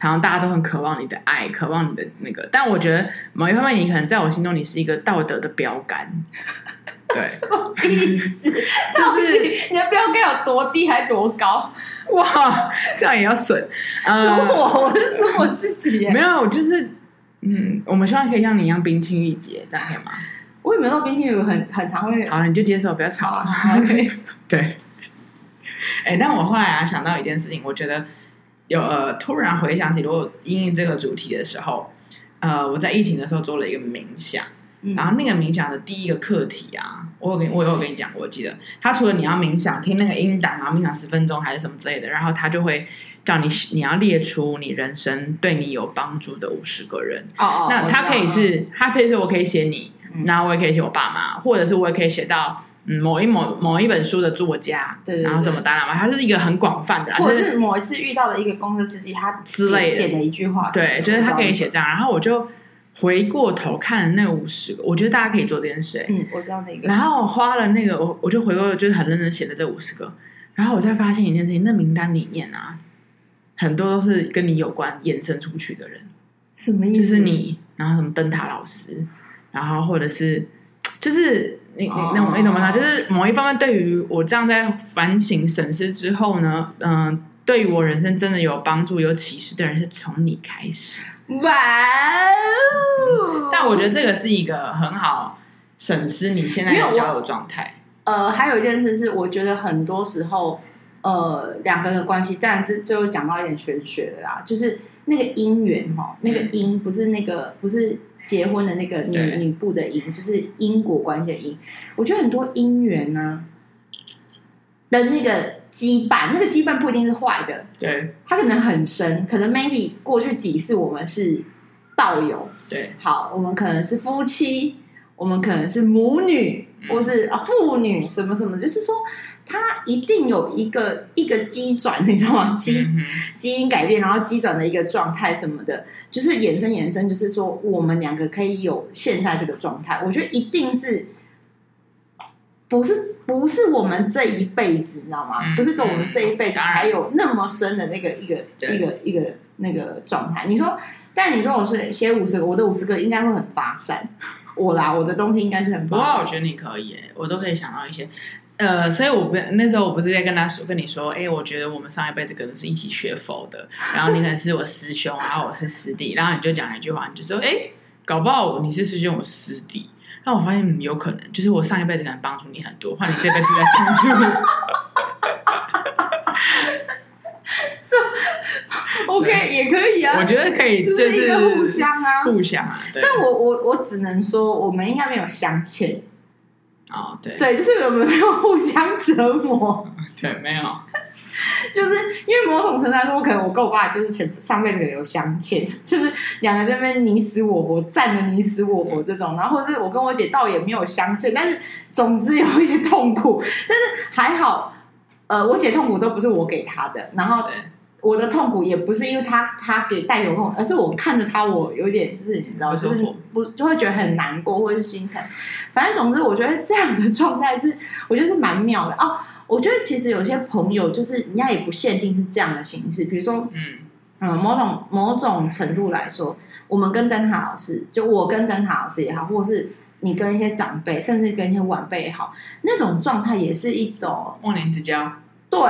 A: 好像大家都很渴望你的爱，渴望你的那个。但我觉得某一方面，你可能在我心中，你是一个道德的标杆。<laughs> 对，
B: 什么意思？就是你的标杆有多低，还多高？
A: 哇，这样也要损？
B: 呃、说我，我是说我自己。
A: 没有，就是嗯，我们希望可以像你一样冰清玉洁，这样可以吗？
B: 我也没有到冰清玉洁，很很常会。
A: 好，你就接受，不要吵了。
B: OK，<laughs>
A: 对，哎，但我后来啊想到一件事情，我觉得有呃突然回想起，如果因应这个主题的时候，呃，我在疫情的时候做了一个冥想。然后那个冥想的第一个课题啊，我有跟我有跟你讲过，我记得他除了你要冥想听那个音档，然后冥想十分钟还是什么之类的，然后他就会叫你你要列出你人生对你有帮助的五十个人。
B: 哦哦，
A: 那他可以是他，比如说我可以写你，
B: 嗯、
A: 然后我也可以写我爸妈，或者是我也可以写到嗯某一某某一本书的作家，
B: 对，对，对，
A: 然后什么当然嘛，他是一个很广泛的，
B: 或者是某一次遇到的一个公车司机，他
A: 之类的
B: 点的一句话，
A: 对，就是他可以写这样，然后我就。回过头看了那五十个，我觉得大家可以做这件事、欸。
B: 嗯，我知道那个。
A: 然后花了那个，我我就回过，就是很认真写的这五十个。然后我再发现一件事情，那名单里面啊，很多都是跟你有关衍生出去的人。
B: 什么意思？
A: 就是你，然后什么灯塔老师，然后或者是，就是你你那我你懂吗？就是某一方面，对于我这样在反省审视之后呢，嗯、呃，对于我人生真的有帮助、有启示的人，是从你开始。
B: 哇哦！
A: 但我觉得这个是一个很好审视你现在的交友状态。
B: 呃，还有一件事是，我觉得很多时候，呃，两个人的关系，当然是最后讲到一点玄学的啦，就是那个姻缘哈，那个姻不是那个不是结婚的那个女女部的姻，就是因果关系的因。我觉得很多姻缘呢的那个。羁绊，那个羁绊不一定是坏的，
A: 对，
B: 它可能很深，可能 maybe 过去几世我们是道友，
A: 对，
B: 好，我们可能是夫妻，我们可能是母女，嗯、或是啊父女，什么什么，就是说，它一定有一个一个机转，你知道吗？基、嗯、基因改变，然后机转的一个状态什么的，就是衍生衍生，就是说我们两个可以有现在这个状态，我觉得一定是。不是不是我们这一辈子，你知道吗？嗯、不是说我们这一辈子才有那么深的那个一个一个一个那个状态。你说，但你说我是写五十个，我的五十个应该会很发散。我啦，我的东西应该是很。不过
A: 我觉得你可以，我都可以想到一些。呃，所以我不那时候我不是在跟他说，跟你说，哎、欸，我觉得我们上一辈子可能是一起学佛的，然后你可能是我师兄，然后我是师弟，然后你就讲一句话，你就说，哎、欸，搞不好你是师兄，我师弟。那我发现有可能，就是我上一辈子可能帮助你很多，换你这辈子在帮助我。
B: 这 <laughs> OK 也可以啊，
A: 我觉得可以，就是
B: 一个互相啊，
A: 互相啊。
B: 但我我我只能说，我们应该没有相欠。
A: 哦，对，
B: 对，就是我们没有互相折磨。<laughs>
A: 对，没有。<laughs>
B: 就是因为某种程度来说，我可能我跟我爸就是前上辈子有相欠，就是两个在那边你死我活，战的你死我活这种，然后或者是我跟我姐倒也没有相欠，但是总之有一些痛苦，但是还好，呃，我姐痛苦都不是我给她的，然后我的痛苦也不是因为他他给带给我痛苦，而是我看着他，我有点就是你知道，就是不就会觉得很难过或者是心疼，反正总之我觉得这样的状态是我觉得是蛮妙的哦。我觉得其实有些朋友就是人家也不限定是这样的形式，比如说，嗯嗯，某种某种程度来说，我们跟灯塔老师，就我跟灯塔老师也好，或者是你跟一些长辈，甚至跟一些晚辈也好，那种状态也是一种
A: 忘年之交，
B: 对，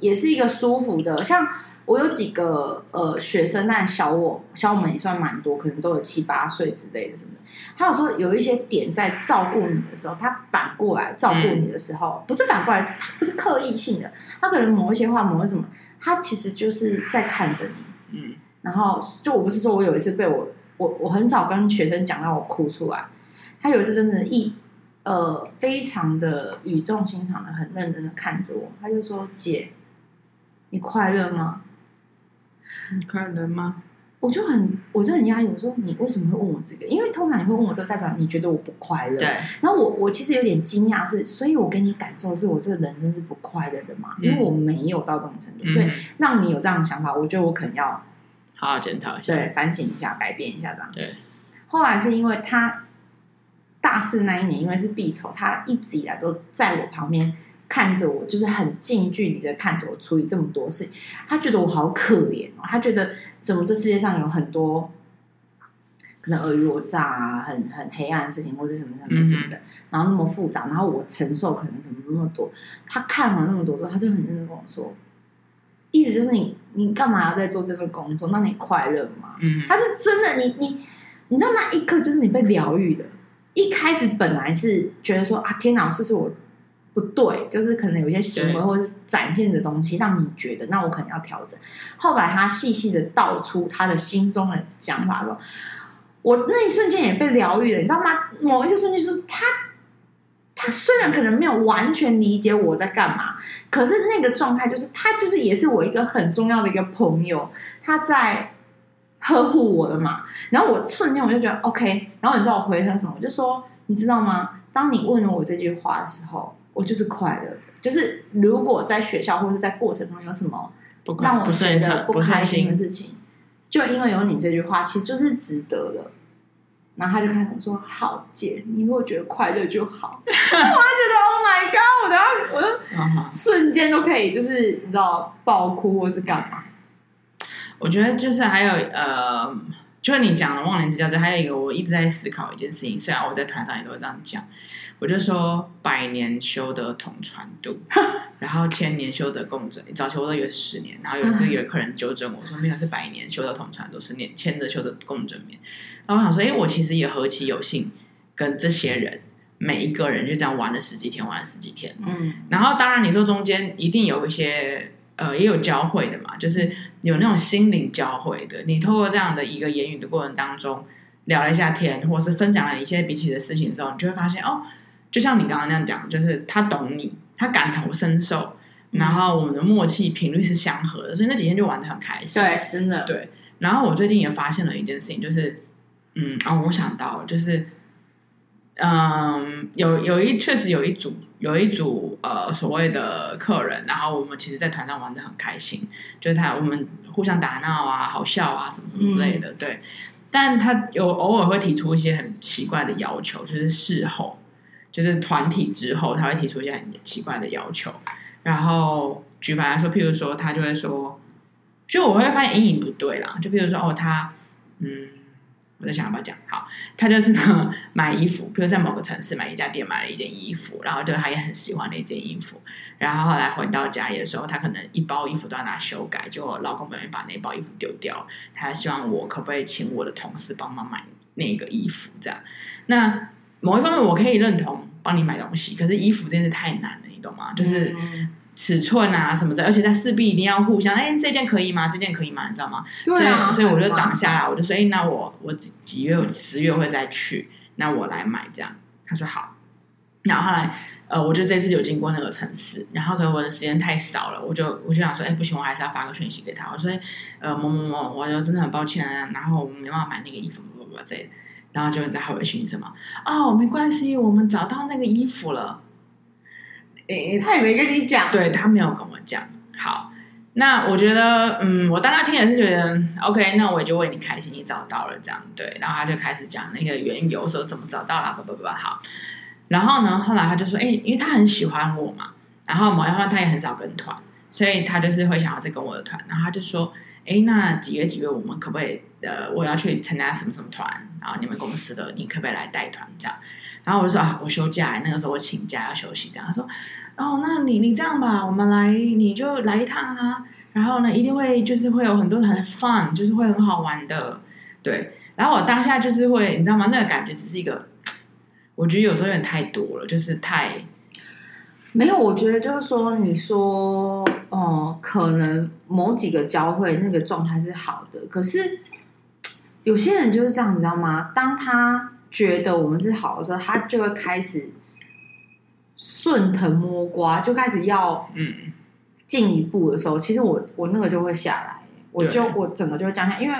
B: 也是一个舒服的，像。我有几个呃学生，但小我小我们也算蛮多，可能都有七八岁之类的什么的。他有说有一些点在照顾你的时候，他反过来照顾你的时候，嗯、不是反过来，他不是刻意性的，他可能某一些话，某一什么，他其实就是在看着你。嗯，然后就我不是说我有一次被我我我很少跟学生讲到我哭出来，他有一次真的一呃非常的语重心长的很认真的看着我，他就说：“姐，你快乐吗？”
A: 你可能吗？
B: 我就很，我就很压抑。我说你为什么会问我这个？因为通常你会问我这个，代表你觉得我不快乐。
A: 对。
B: 然后我我其实有点惊讶，是，所以我给你感受是我这个人生是不快乐的嘛？嗯、因为我没有到这种程度，嗯、所以让你有这样的想法，我觉得我可能要
A: 好好检讨一下，
B: 对，反省一下，改变一下这样。
A: 对。
B: 后来是因为他大四那一年，因为是毕筹，他一直以来都在我旁边。看着我，就是很近距离的看着我处理这么多事情，他觉得我好可怜哦。他觉得怎么这世界上有很多可能尔虞我诈啊，很很黑暗的事情，或是什么什么什么的，嗯、然后那么复杂，然后我承受可能怎么那么多。他看完那么多之后，他就很认真跟我说，意思就是你你干嘛要在做这份工作？那你快乐吗？嗯，他是真的，你你你知道那一刻就是你被疗愈的。一开始本来是觉得说啊，天哪，这是我。不对，就是可能有些行
A: 为
B: 或者是展现的东西，让你觉得那我可能要调整。后来他细细的道出他的心中的想法说，我那一瞬间也被疗愈了，你知道吗？某一个瞬间就是他，他虽然可能没有完全理解我在干嘛，可是那个状态就是他就是也是我一个很重要的一个朋友，他在呵护我的嘛。然后我瞬间我就觉得 OK，然后你知道我回他什么？我就说你知道吗？当你问了我这句话的时候，我就是快乐的。就是如果在学校或者在过程中有什
A: 么
B: 让我
A: 不
B: 觉得
A: 不
B: 不开心的事情，就因为有你这句话，其实就是值得的。然后他就开始说：“好姐，你如果觉得快乐就好。<laughs> ”我就觉得 Oh my God！我等下我瞬间都可以，就是你知道爆哭或是干嘛。
A: 我觉得就是还有呃，就是你讲了忘年之交这，还有一个我一直在思考一件事情，虽然我在团上也都会这样讲，我就说百年修得同船渡，<laughs> 然后千年修得共枕。早期我都以为是十年，然后有一次有客人纠正我说没有，是百年修得同船渡，是年千的修得共枕眠。然后我想说，哎，我其实也何其有幸跟这些人每一个人就这样玩了十几天，玩了十几天。
B: 嗯，
A: 然后当然你说中间一定有一些呃也有交汇的嘛，就是有那种心灵交汇的。你透过这样的一个言语的过程当中聊了一下天，或是分享了一些彼此的事情的时候，你就会发现哦，就像你刚刚那样讲，就是他懂你，他感同身受，然后我们的默契频率是相合的，所以那几天就玩得很开心。
B: 对，真的，
A: 对。然后我最近也发现了一件事情，就是嗯哦，我想到了就是。嗯，有有一确实有一组有一组呃所谓的客人，然后我们其实，在团上玩的很开心，就是他我们互相打闹啊，好笑啊，什么什么之类的，嗯、对。但他有偶尔会提出一些很奇怪的要求，就是事后，就是团体之后，他会提出一些很奇怪的要求。然后举凡来说，譬如说，他就会说，就我会发现隐隐不对啦，就譬如说，哦，他嗯。我在想要不要讲？好，他就是呢买衣服，比如在某个城市买一家店买了一件衣服，然后就他也很喜欢那件衣服，然后后来回到家里的时候，他可能一包衣服都要拿修改，结果老公不愿意把那包衣服丢掉，他希望我可不可以请我的同事帮忙买那个衣服，这样。那某一方面我可以认同帮你买东西，可是衣服真的太难了，你懂吗？就是。尺寸啊什么的，而且他势必一定要互相，哎，这件可以吗？这件可以吗？你知道吗？对啊，所以所以我就挡下来，我就说，哎，那我我几几月十月会再去，那我来买这样。他说好。然后后来，呃，我就这次有经过那个城市，然后可能我的时间太少了，我就我就想说，哎，不行，我还是要发个讯息给他，我说，呃，某某某，我就真的很抱歉，然后我们没办法买那个衣服，不不不这，然后就在回讯息什么，哦，没关系，我们找到那个衣服了。
B: 他也没跟你讲，
A: 对，他没有跟我讲。好，那我觉得，嗯，我当他听也是觉得 OK，那我也就为你开心，你找到了这样，对。然后他就开始讲那个缘由，说怎么找到了，不不不，好。然后呢，后来他就说，哎，因为他很喜欢我嘛，然后某一方他也很少跟团，所以他就是会想要再跟我的团。然后他就说，哎，那几月几月我们可不可以，呃，我要去参加什么什么团，然后你们公司的你可不可以来带团这样？然后我就说啊，我休假，那个时候我请假要休息这样。他说。哦，那你你这样吧，我们来，你就来一趟啊。然后呢，一定会就是会有很多很 fun，就是会很好玩的，对。然后我当下就是会，你知道吗？那个感觉只是一个，我觉得有时候有点太多了，就是太
B: 没有。我觉得就是说，你说哦、可能某几个交会那个状态是好的，可是有些人就是这样，你知道吗？当他觉得我们是好的时候，他就会开始。顺藤摸瓜就开始要嗯进一步的时候，嗯、其实我我那个就会下来，我就我整个就会降下，因为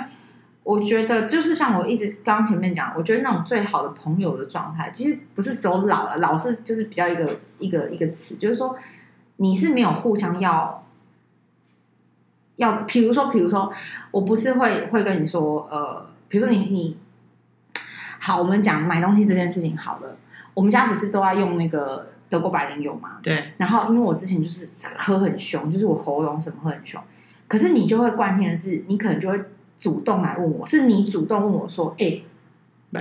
B: 我觉得就是像我一直刚刚前面讲，我觉得那种最好的朋友的状态，其实不是走老了，老是就是比较一个一个一个词，就是说你是没有互相要要，比如说比如说，我不是会会跟你说，呃，比如说你你好，我们讲买东西这件事情好了，我们家不是都要用那个。德国白莲油嘛，
A: 对。
B: 然后因为我之前就是喝很凶，就是我喉咙什么喝很凶，可是你就会关心的是，你可能就会主动来问我，是你主动问我说，哎，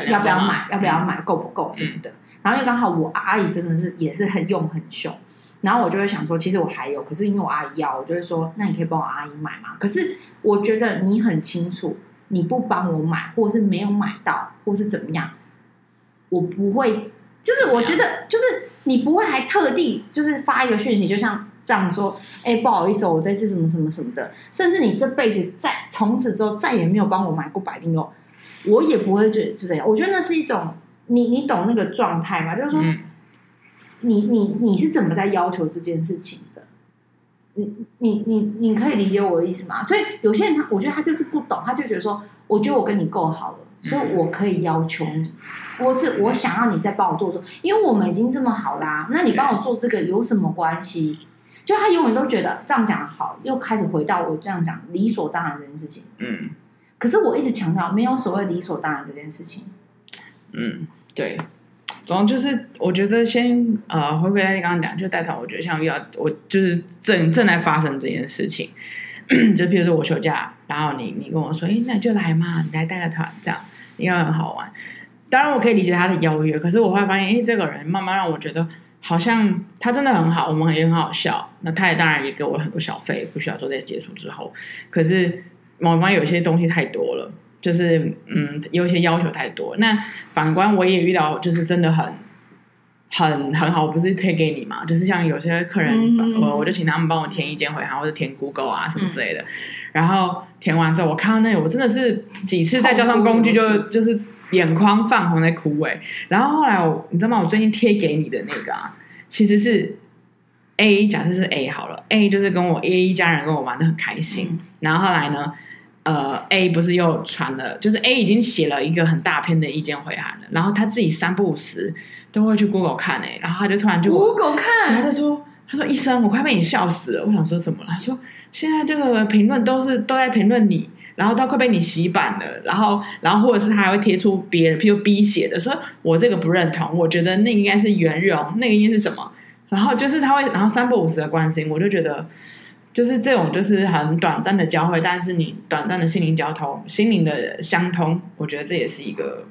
B: 要不要买？要不要买？够不够什么的？然后因为刚好我阿姨真的是也是很用很凶，然后我就会想说，其实我还有，可是因为我阿姨要，我就会说，那你可以帮我阿姨买吗？可是我觉得你很清楚，你不帮我买，或者是没有买到，或是怎么样，我不会。就是我觉得，就是你不会还特地就是发一个讯息，就像这样说，哎，不好意思，我这次什么什么什么的，甚至你这辈子再从此之后再也没有帮我买过百灵油，我也不会觉得是这样。我觉得那是一种，你你懂那个状态吗？就是说，嗯、你你你是怎么在要求这件事情的？你你你你可以理解我的意思吗？所以有些人他，我觉得他就是不懂，他就觉得说，我觉得我跟你够好了，所以我可以要求你。或是我想要你再帮我做做，因为我们已经这么好啦，那你帮我做这个有什么关系？就他永远都觉得这样讲好，又开始回到我这样讲理所当然这件事情。嗯，可是我一直强调没有所谓理所当然这件事情。
A: 嗯，对，总之就是我觉得先呃回归到你刚刚讲，就带团，我觉得像遇到我就是正正在发生这件事情，<clears throat> 就比如说我休假，然后你你跟我说，哎，那就来嘛，你来带个团，这样应该很好玩。当然，我可以理解他的邀约，可是我会发现，哎，这个人慢慢让我觉得好像他真的很好，我们也很好笑。那他也当然也给我很多小费，不需要说在结束之后。可是某方有些东西太多了，就是嗯，有一些要求太多。那反观我也遇到，就是真的很很很好，我不是推给你嘛？就是像有些客人，我、嗯、我就请他们帮我填意见回函，或者填 Google 啊什么之类的。嗯、然后填完之后，我看到那个，我真的是几次在交通工具就就是。眼眶泛红在哭萎，然后后来我你知道吗？我最近贴给你的那个啊，其实是 A，假设是 A 好了，A 就是跟我 A 一家人跟我玩的很开心，嗯、然后后来呢，呃，A 不是又传了，就是 A 已经写了一个很大篇的意见回函了，然后他自己三不五时都会去 Google 看诶，然后他就突然就
B: Google 看，
A: 他就说他说医生，我快被你笑死了，我想说什么？了？他说现在这个评论都是都在评论你。然后他快被你洗版了，然后，然后或者是他还会贴出别人，譬如 B 写的，说我这个不认同，我觉得那应该是圆融，那个应该是什么？然后就是他会，然后三不五时的关心，我就觉得，就是这种就是很短暂的交汇，但是你短暂的心灵交通、心灵的相通，我觉得这也是一个，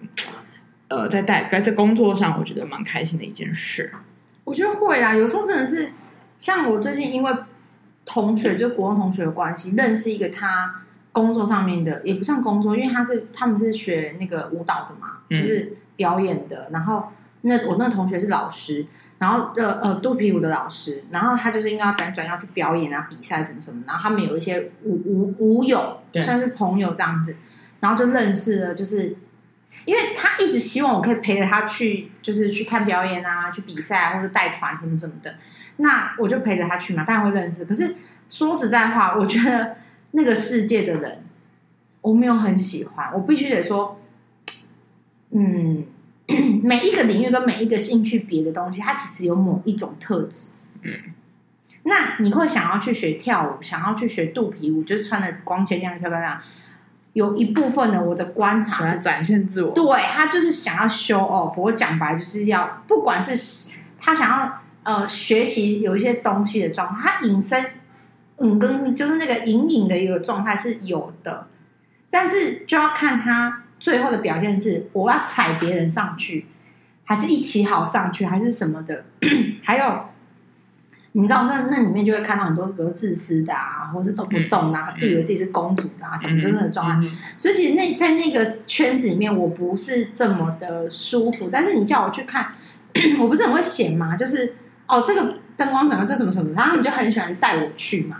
A: 呃，在带在这工作上，我觉得蛮开心的一件事。
B: 我觉得会啊，有时候真的是，像我最近因为同学，就国中同学的关系，认识一个他。工作上面的也不算工作，因为他是他们是学那个舞蹈的嘛，嗯、就是表演的。然后那我那个同学是老师，然后呃呃肚皮舞的老师，然后他就是应该要辗转要去表演啊比赛什么什么。然后他们有一些舞舞舞友，算是朋友这样子，然后就认识了。就是因为他一直希望我可以陪着他去，就是去看表演啊，去比赛啊，或者带团什么什么的。那我就陪着他去嘛，当然会认识。可是说实在话，我觉得。那个世界的人，我没有很喜欢。我必须得说，嗯，<clears throat> 每一个领域跟每一个兴趣别的东西，它其实有某一种特质。嗯，那你会想要去学跳舞，想要去学肚皮舞，就是穿的光鲜亮丽、漂漂亮亮。有一部分的，我的观察是
A: 展现自我，
B: 对，他就是想要 show off。我讲白就是要，不管是他想要呃学习有一些东西的状况，他隐身。嗯，跟就是那个隐隐的一个状态是有的，但是就要看他最后的表现是我要踩别人上去，还是一起好上去，还是什么的。<clears throat> 还有，你知道那那里面就会看到很多比如自私的啊，或是动不动啊，自以为自己是公主的啊，什么的那个状态。所以其实那在那个圈子里面，我不是这么的舒服。但是你叫我去看，<clears throat> 我不是很会显嘛，就是哦，这个灯光等到这什么什么，然后他们就很喜欢带我去嘛。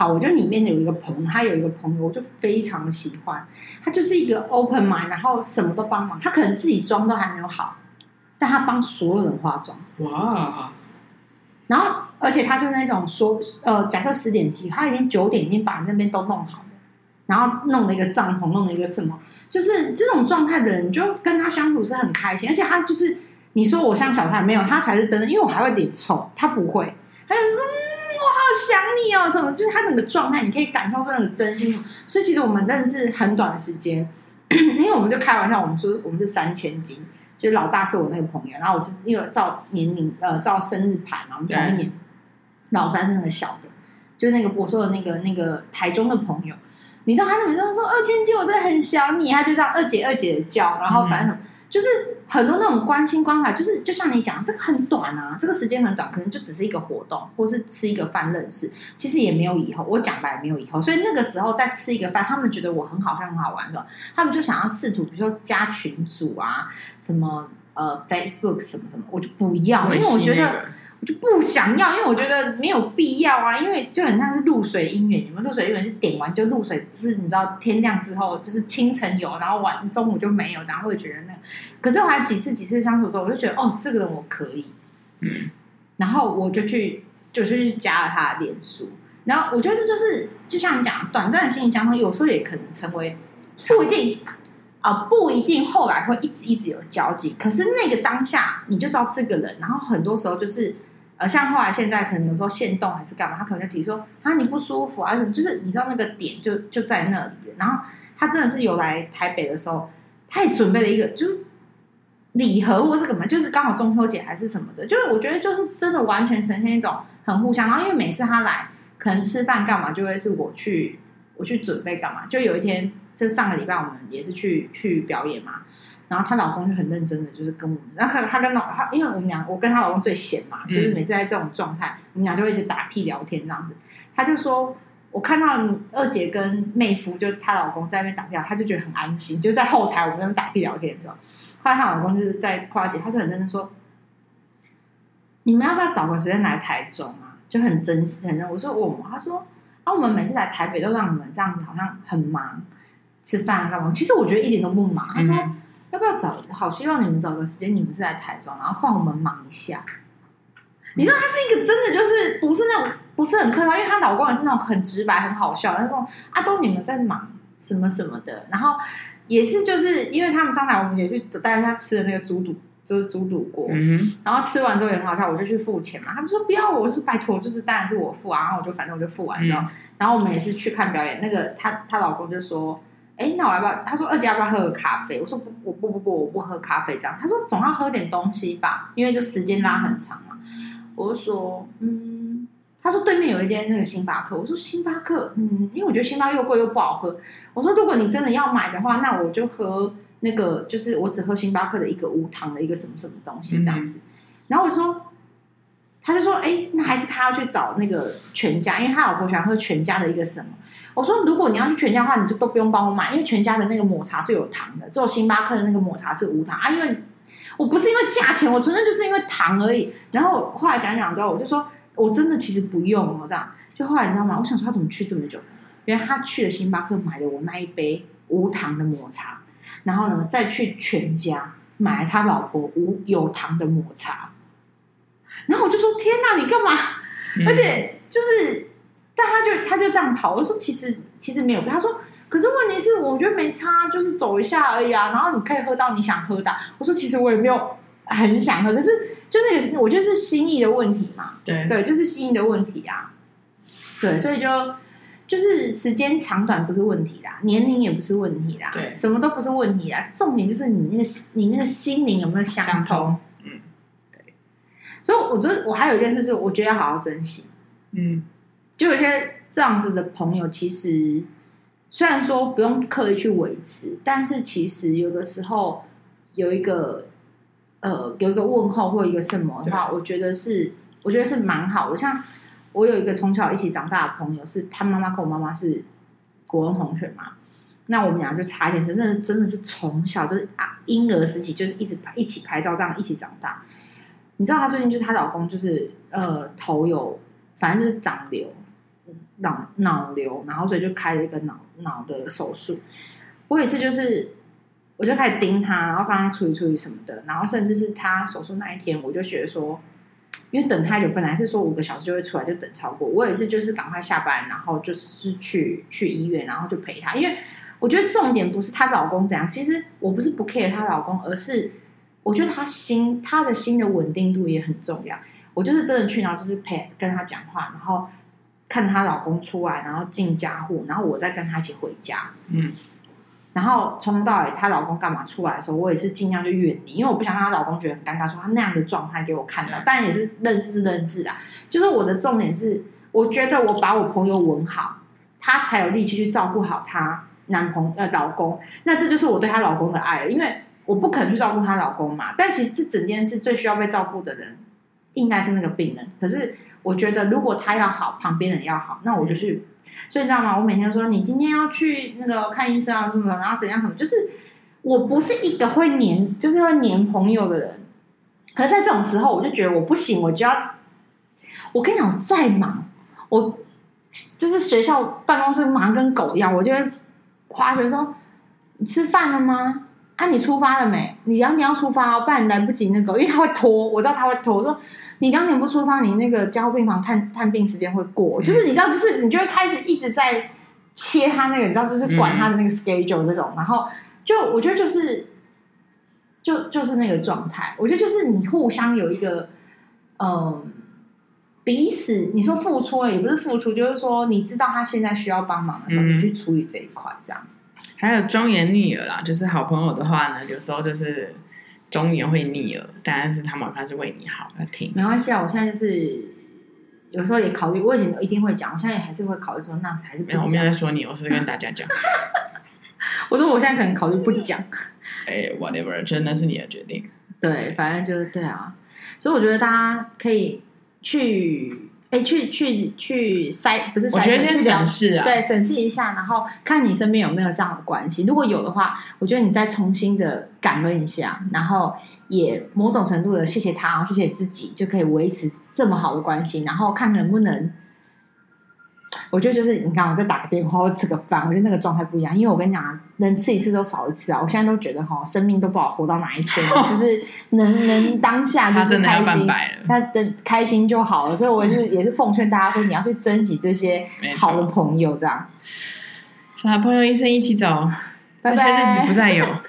B: 好，我就里面有一个朋友，他有一个朋友，我就非常喜欢。他就是一个 open mind，然后什么都帮忙。他可能自己妆都还没有好，但他帮所有人化妆。哇！然后，而且他就那种说，呃，假设十点集，他已经九点已经把那边都弄好了，然后弄了一个帐篷，弄了一个什么，就是这种状态的人，就跟他相处是很开心。而且他就是，你说我像小太没有，他才是真的，因为我还会脸臭，他不会，他就说。想你哦，什么？就是他整个状态，你可以感受出那种真心。所以其实我们认识很短的时间，<coughs> 因为我们就开玩笑，我们说我们是三千金，就是老大是我那个朋友，然后我是因为照年龄呃照生日牌嘛，我们同一年，老三是那个小的，就是那个我说的那个那个台中的朋友，你知道他那边说二千金，我真的很想你，他就这样二姐二姐的叫，然后反正。嗯就是很多那种关心关怀，就是就像你讲，这个很短啊，这个时间很短，可能就只是一个活动，或是吃一个饭认识，其实也没有以后。我讲白没有以后，所以那个时候在吃一个饭，他们觉得我很好像、很好玩的，他们就想要试图，比如说加群组啊，什么呃 Facebook 什么什么，我就不要，因为我觉得。我就不想要，因为我觉得没有必要啊。因为就很像是露水姻缘，你们露水姻缘是点完就露水，就是你知道天亮之后就是清晨有，然后晚中午就没有，然后会觉得那个。可是后来几次几次相处之后，我就觉得哦，这个人我可以，然后我就去就去加了他的脸书，然后我觉得就是就像你讲，短暂的心灵相通，有时候也可能成为不一定。啊、不一定后来会一直一直有交集，可是那个当下你就知道这个人，然后很多时候就是，呃，像后来现在可能有时候限动还是干嘛，他可能就提说啊你不舒服啊什么，就是你知道那个点就就在那里，然后他真的是有来台北的时候，他也准备了一个就是礼盒或是什么，就是刚好中秋节还是什么的，就是我觉得就是真的完全呈现一种很互相，然后因为每次他来可能吃饭干嘛，就会是我去我去准备干嘛，就有一天。就上个礼拜我们也是去去表演嘛，然后她老公就很认真的，就是跟我们，然后她她跟老她，因为我们俩我跟她老公最闲嘛，就是每次在这种状态，我们俩就会一直打屁聊天这样子。她就说，我看到二姐跟妹夫就她老公在那边打屁，她就觉得很安心，就在后台我们在那边打屁聊天的时候，后来她老公就是在夸姐，他就很认真说，你们要不要找个时间来台中啊？就很真实很认真。我说我，他说啊，我们每次来台北都让你们这样子，好像很忙。吃饭干嘛？其实我觉得一点都不忙。他说：“嗯、要不要找？好希望你们找个时间，你们是来台中，然后换我们忙一下。嗯”你知道，他是一个真的就是不是那种不是很客套，因为她老公也是那种很直白、很好笑。他说：“啊，东你们在忙什么什么的。”然后也是就是因为他们上台，我们也是带他吃的那个猪肚，就是猪肚锅。嗯，然后吃完之后也很好笑，我就去付钱嘛。他们说不要，我是拜托，就是当然是我付啊。然后我就反正我就付完之后，嗯、然后我们也是去看表演。那个她她老公就说。哎，那我要不要？他说二姐要不要喝个咖啡？我说不，我不不不，我不喝咖啡。这样，他说总要喝点东西吧，因为就时间拉很长嘛。我就说，嗯，他说对面有一间那个星巴克。我说星巴克，嗯，因为我觉得星巴克又贵又不好喝。我说如果你真的要买的话，那我就喝那个，就是我只喝星巴克的一个无糖的一个什么什么东西这样子。然后我就说，他就说，哎，那还是他要去找那个全家，因为他老婆喜欢喝全家的一个什么。我说，如果你要去全家的话，你就都不用帮我买，因为全家的那个抹茶是有糖的，只有星巴克的那个抹茶是无糖啊。因为我不是因为价钱，我纯粹就是因为糖而已。然后后来讲讲之后，我就说我真的其实不用哦，这样。就后来你知道吗？我想说他怎么去这么久？因为他去了星巴克买了我那一杯无糖的抹茶，然后呢再去全家买了他老婆无有糖的抹茶。然后我就说天哪，你干嘛？嗯、而且就是。但他就他就这样跑，我说其实其实没有，他说可是问题是我觉得没差，就是走一下而已啊。然后你可以喝到你想喝的。我说其实我也没有很想喝，可是就那个我觉得是心意的问题嘛。对对，就是心意的问题啊。对，所以就就是时间长短不是问题啦，年龄也不是问题啦，对，什么都不是问题啊。重点就是你那个你那个心灵有没有相通？所以我觉得我还有一件事是，我觉得要好好珍惜。嗯。就有些这样子的朋友，其实虽然说不用刻意去维持，但是其实有的时候有一个呃有一个问候或一个什么的话，我觉得是我觉得是蛮好的。像我有一个从小一起长大的朋友，是他妈妈跟我妈妈是国文同学嘛，那我们俩就差一点，真的真的是从小就是啊婴儿时期就是一直一起拍照这样一起长大。你知道她最近就是她老公就是呃头有反正就是长瘤。脑脑瘤，然后所以就开了一个脑脑的手术。我也是就是，我就开始盯他，然后帮他处理处理什么的，然后甚至是他手术那一天，我就觉得说，因为等太久，本来是说五个小时就会出来，就等超过。我也是，就是赶快下班，然后就是去去医院，然后就陪他。因为我觉得重点不是她老公怎样，其实我不是不 care 她老公，而是我觉得他心他的心的稳定度也很重要。我就是真的去，然后就是陪跟他讲话，然后。看她老公出来，然后进家户，然后我再跟她一起回家。嗯，然后从头到尾，她老公干嘛出来的时候，我也是尽量就远离，因为我不想让她老公觉得很尴尬，说她那样的状态给我看到。但也是认识是认识啊，就是我的重点是，我觉得我把我朋友稳好，她才有力气去照顾好她男朋友呃老公。那这就是我对她老公的爱了，因为我不肯去照顾她老公嘛。但其实这整件事最需要被照顾的人，应该是那个病人。可是。我觉得如果他要好，旁边人要好，那我就去。所以你知道吗？我每天说你今天要去那个看医生啊什么的，然后怎样什么，就是我不是一个会黏，就是会黏朋友的人。可是，在这种时候，我就觉得我不行，我就要。我跟你讲，再忙，我就是学校办公室忙跟狗一样，我就会花着说：“你吃饭了吗？啊，你出发了没？你两点要出发哦，不然来不及那个，因为他会拖，我知道他会拖。我说你两点不出发，你那个加护病房探探病时间会过。就是你知道，就是你就会开始一直在切他那个，你知道，就是管他的那个 schedule 这种，嗯、然后就我觉得就是就就是那个状态，我觉得就是你互相有一个嗯。彼此，你说付出了也不是付出，就是说你知道他现在需要帮忙的时候，嗯、你去处理这一块，这样。
A: 还有忠言逆耳啦，就是好朋友的话呢，有时候就是忠言会逆耳，但是他们还是为你好，要听。
B: 没关系啊，我现在就是有时候也考虑，我以前一定会讲，我现在也还是会考虑说，那还是。
A: 没有，我没有在说你，我是跟大家讲。<laughs>
B: 我说我现在可能考虑不讲。<laughs>
A: 哎，whatever，真的是你的决定。
B: 对，反正就是对啊，所以我觉得大家可以。去，哎，去去去筛，不是筛，
A: 我觉得先审视啊，
B: 对，审视一下，然后看你身边有没有这样的关系。如果有的话，我觉得你再重新的感恩一下，然后也某种程度的谢谢他，谢谢自己，就可以维持这么好的关系，然后看能不能。我觉得就是你刚刚在打个电话或吃个饭，我觉得那个状态不一样。因为我跟你讲啊，能吃一次都少一次啊。我现在都觉得哈，生命都不好活到哪一天，就是 <laughs> 能能当下就是开心，那等开心就好了。所以我也是 <laughs> 也是奉劝大家说，你要去珍惜这些好的朋友，这样。
A: 好，朋友一生一起走，拜拜。日子不再有，<laughs>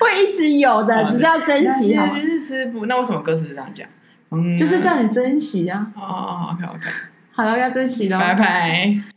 B: 会一直有的，只是要珍惜。好，
A: 日子不，那为什么歌词是这样讲？
B: 嗯，就是叫你珍惜啊。
A: 哦，OK OK。
B: 好了，要珍惜了，
A: 拜拜。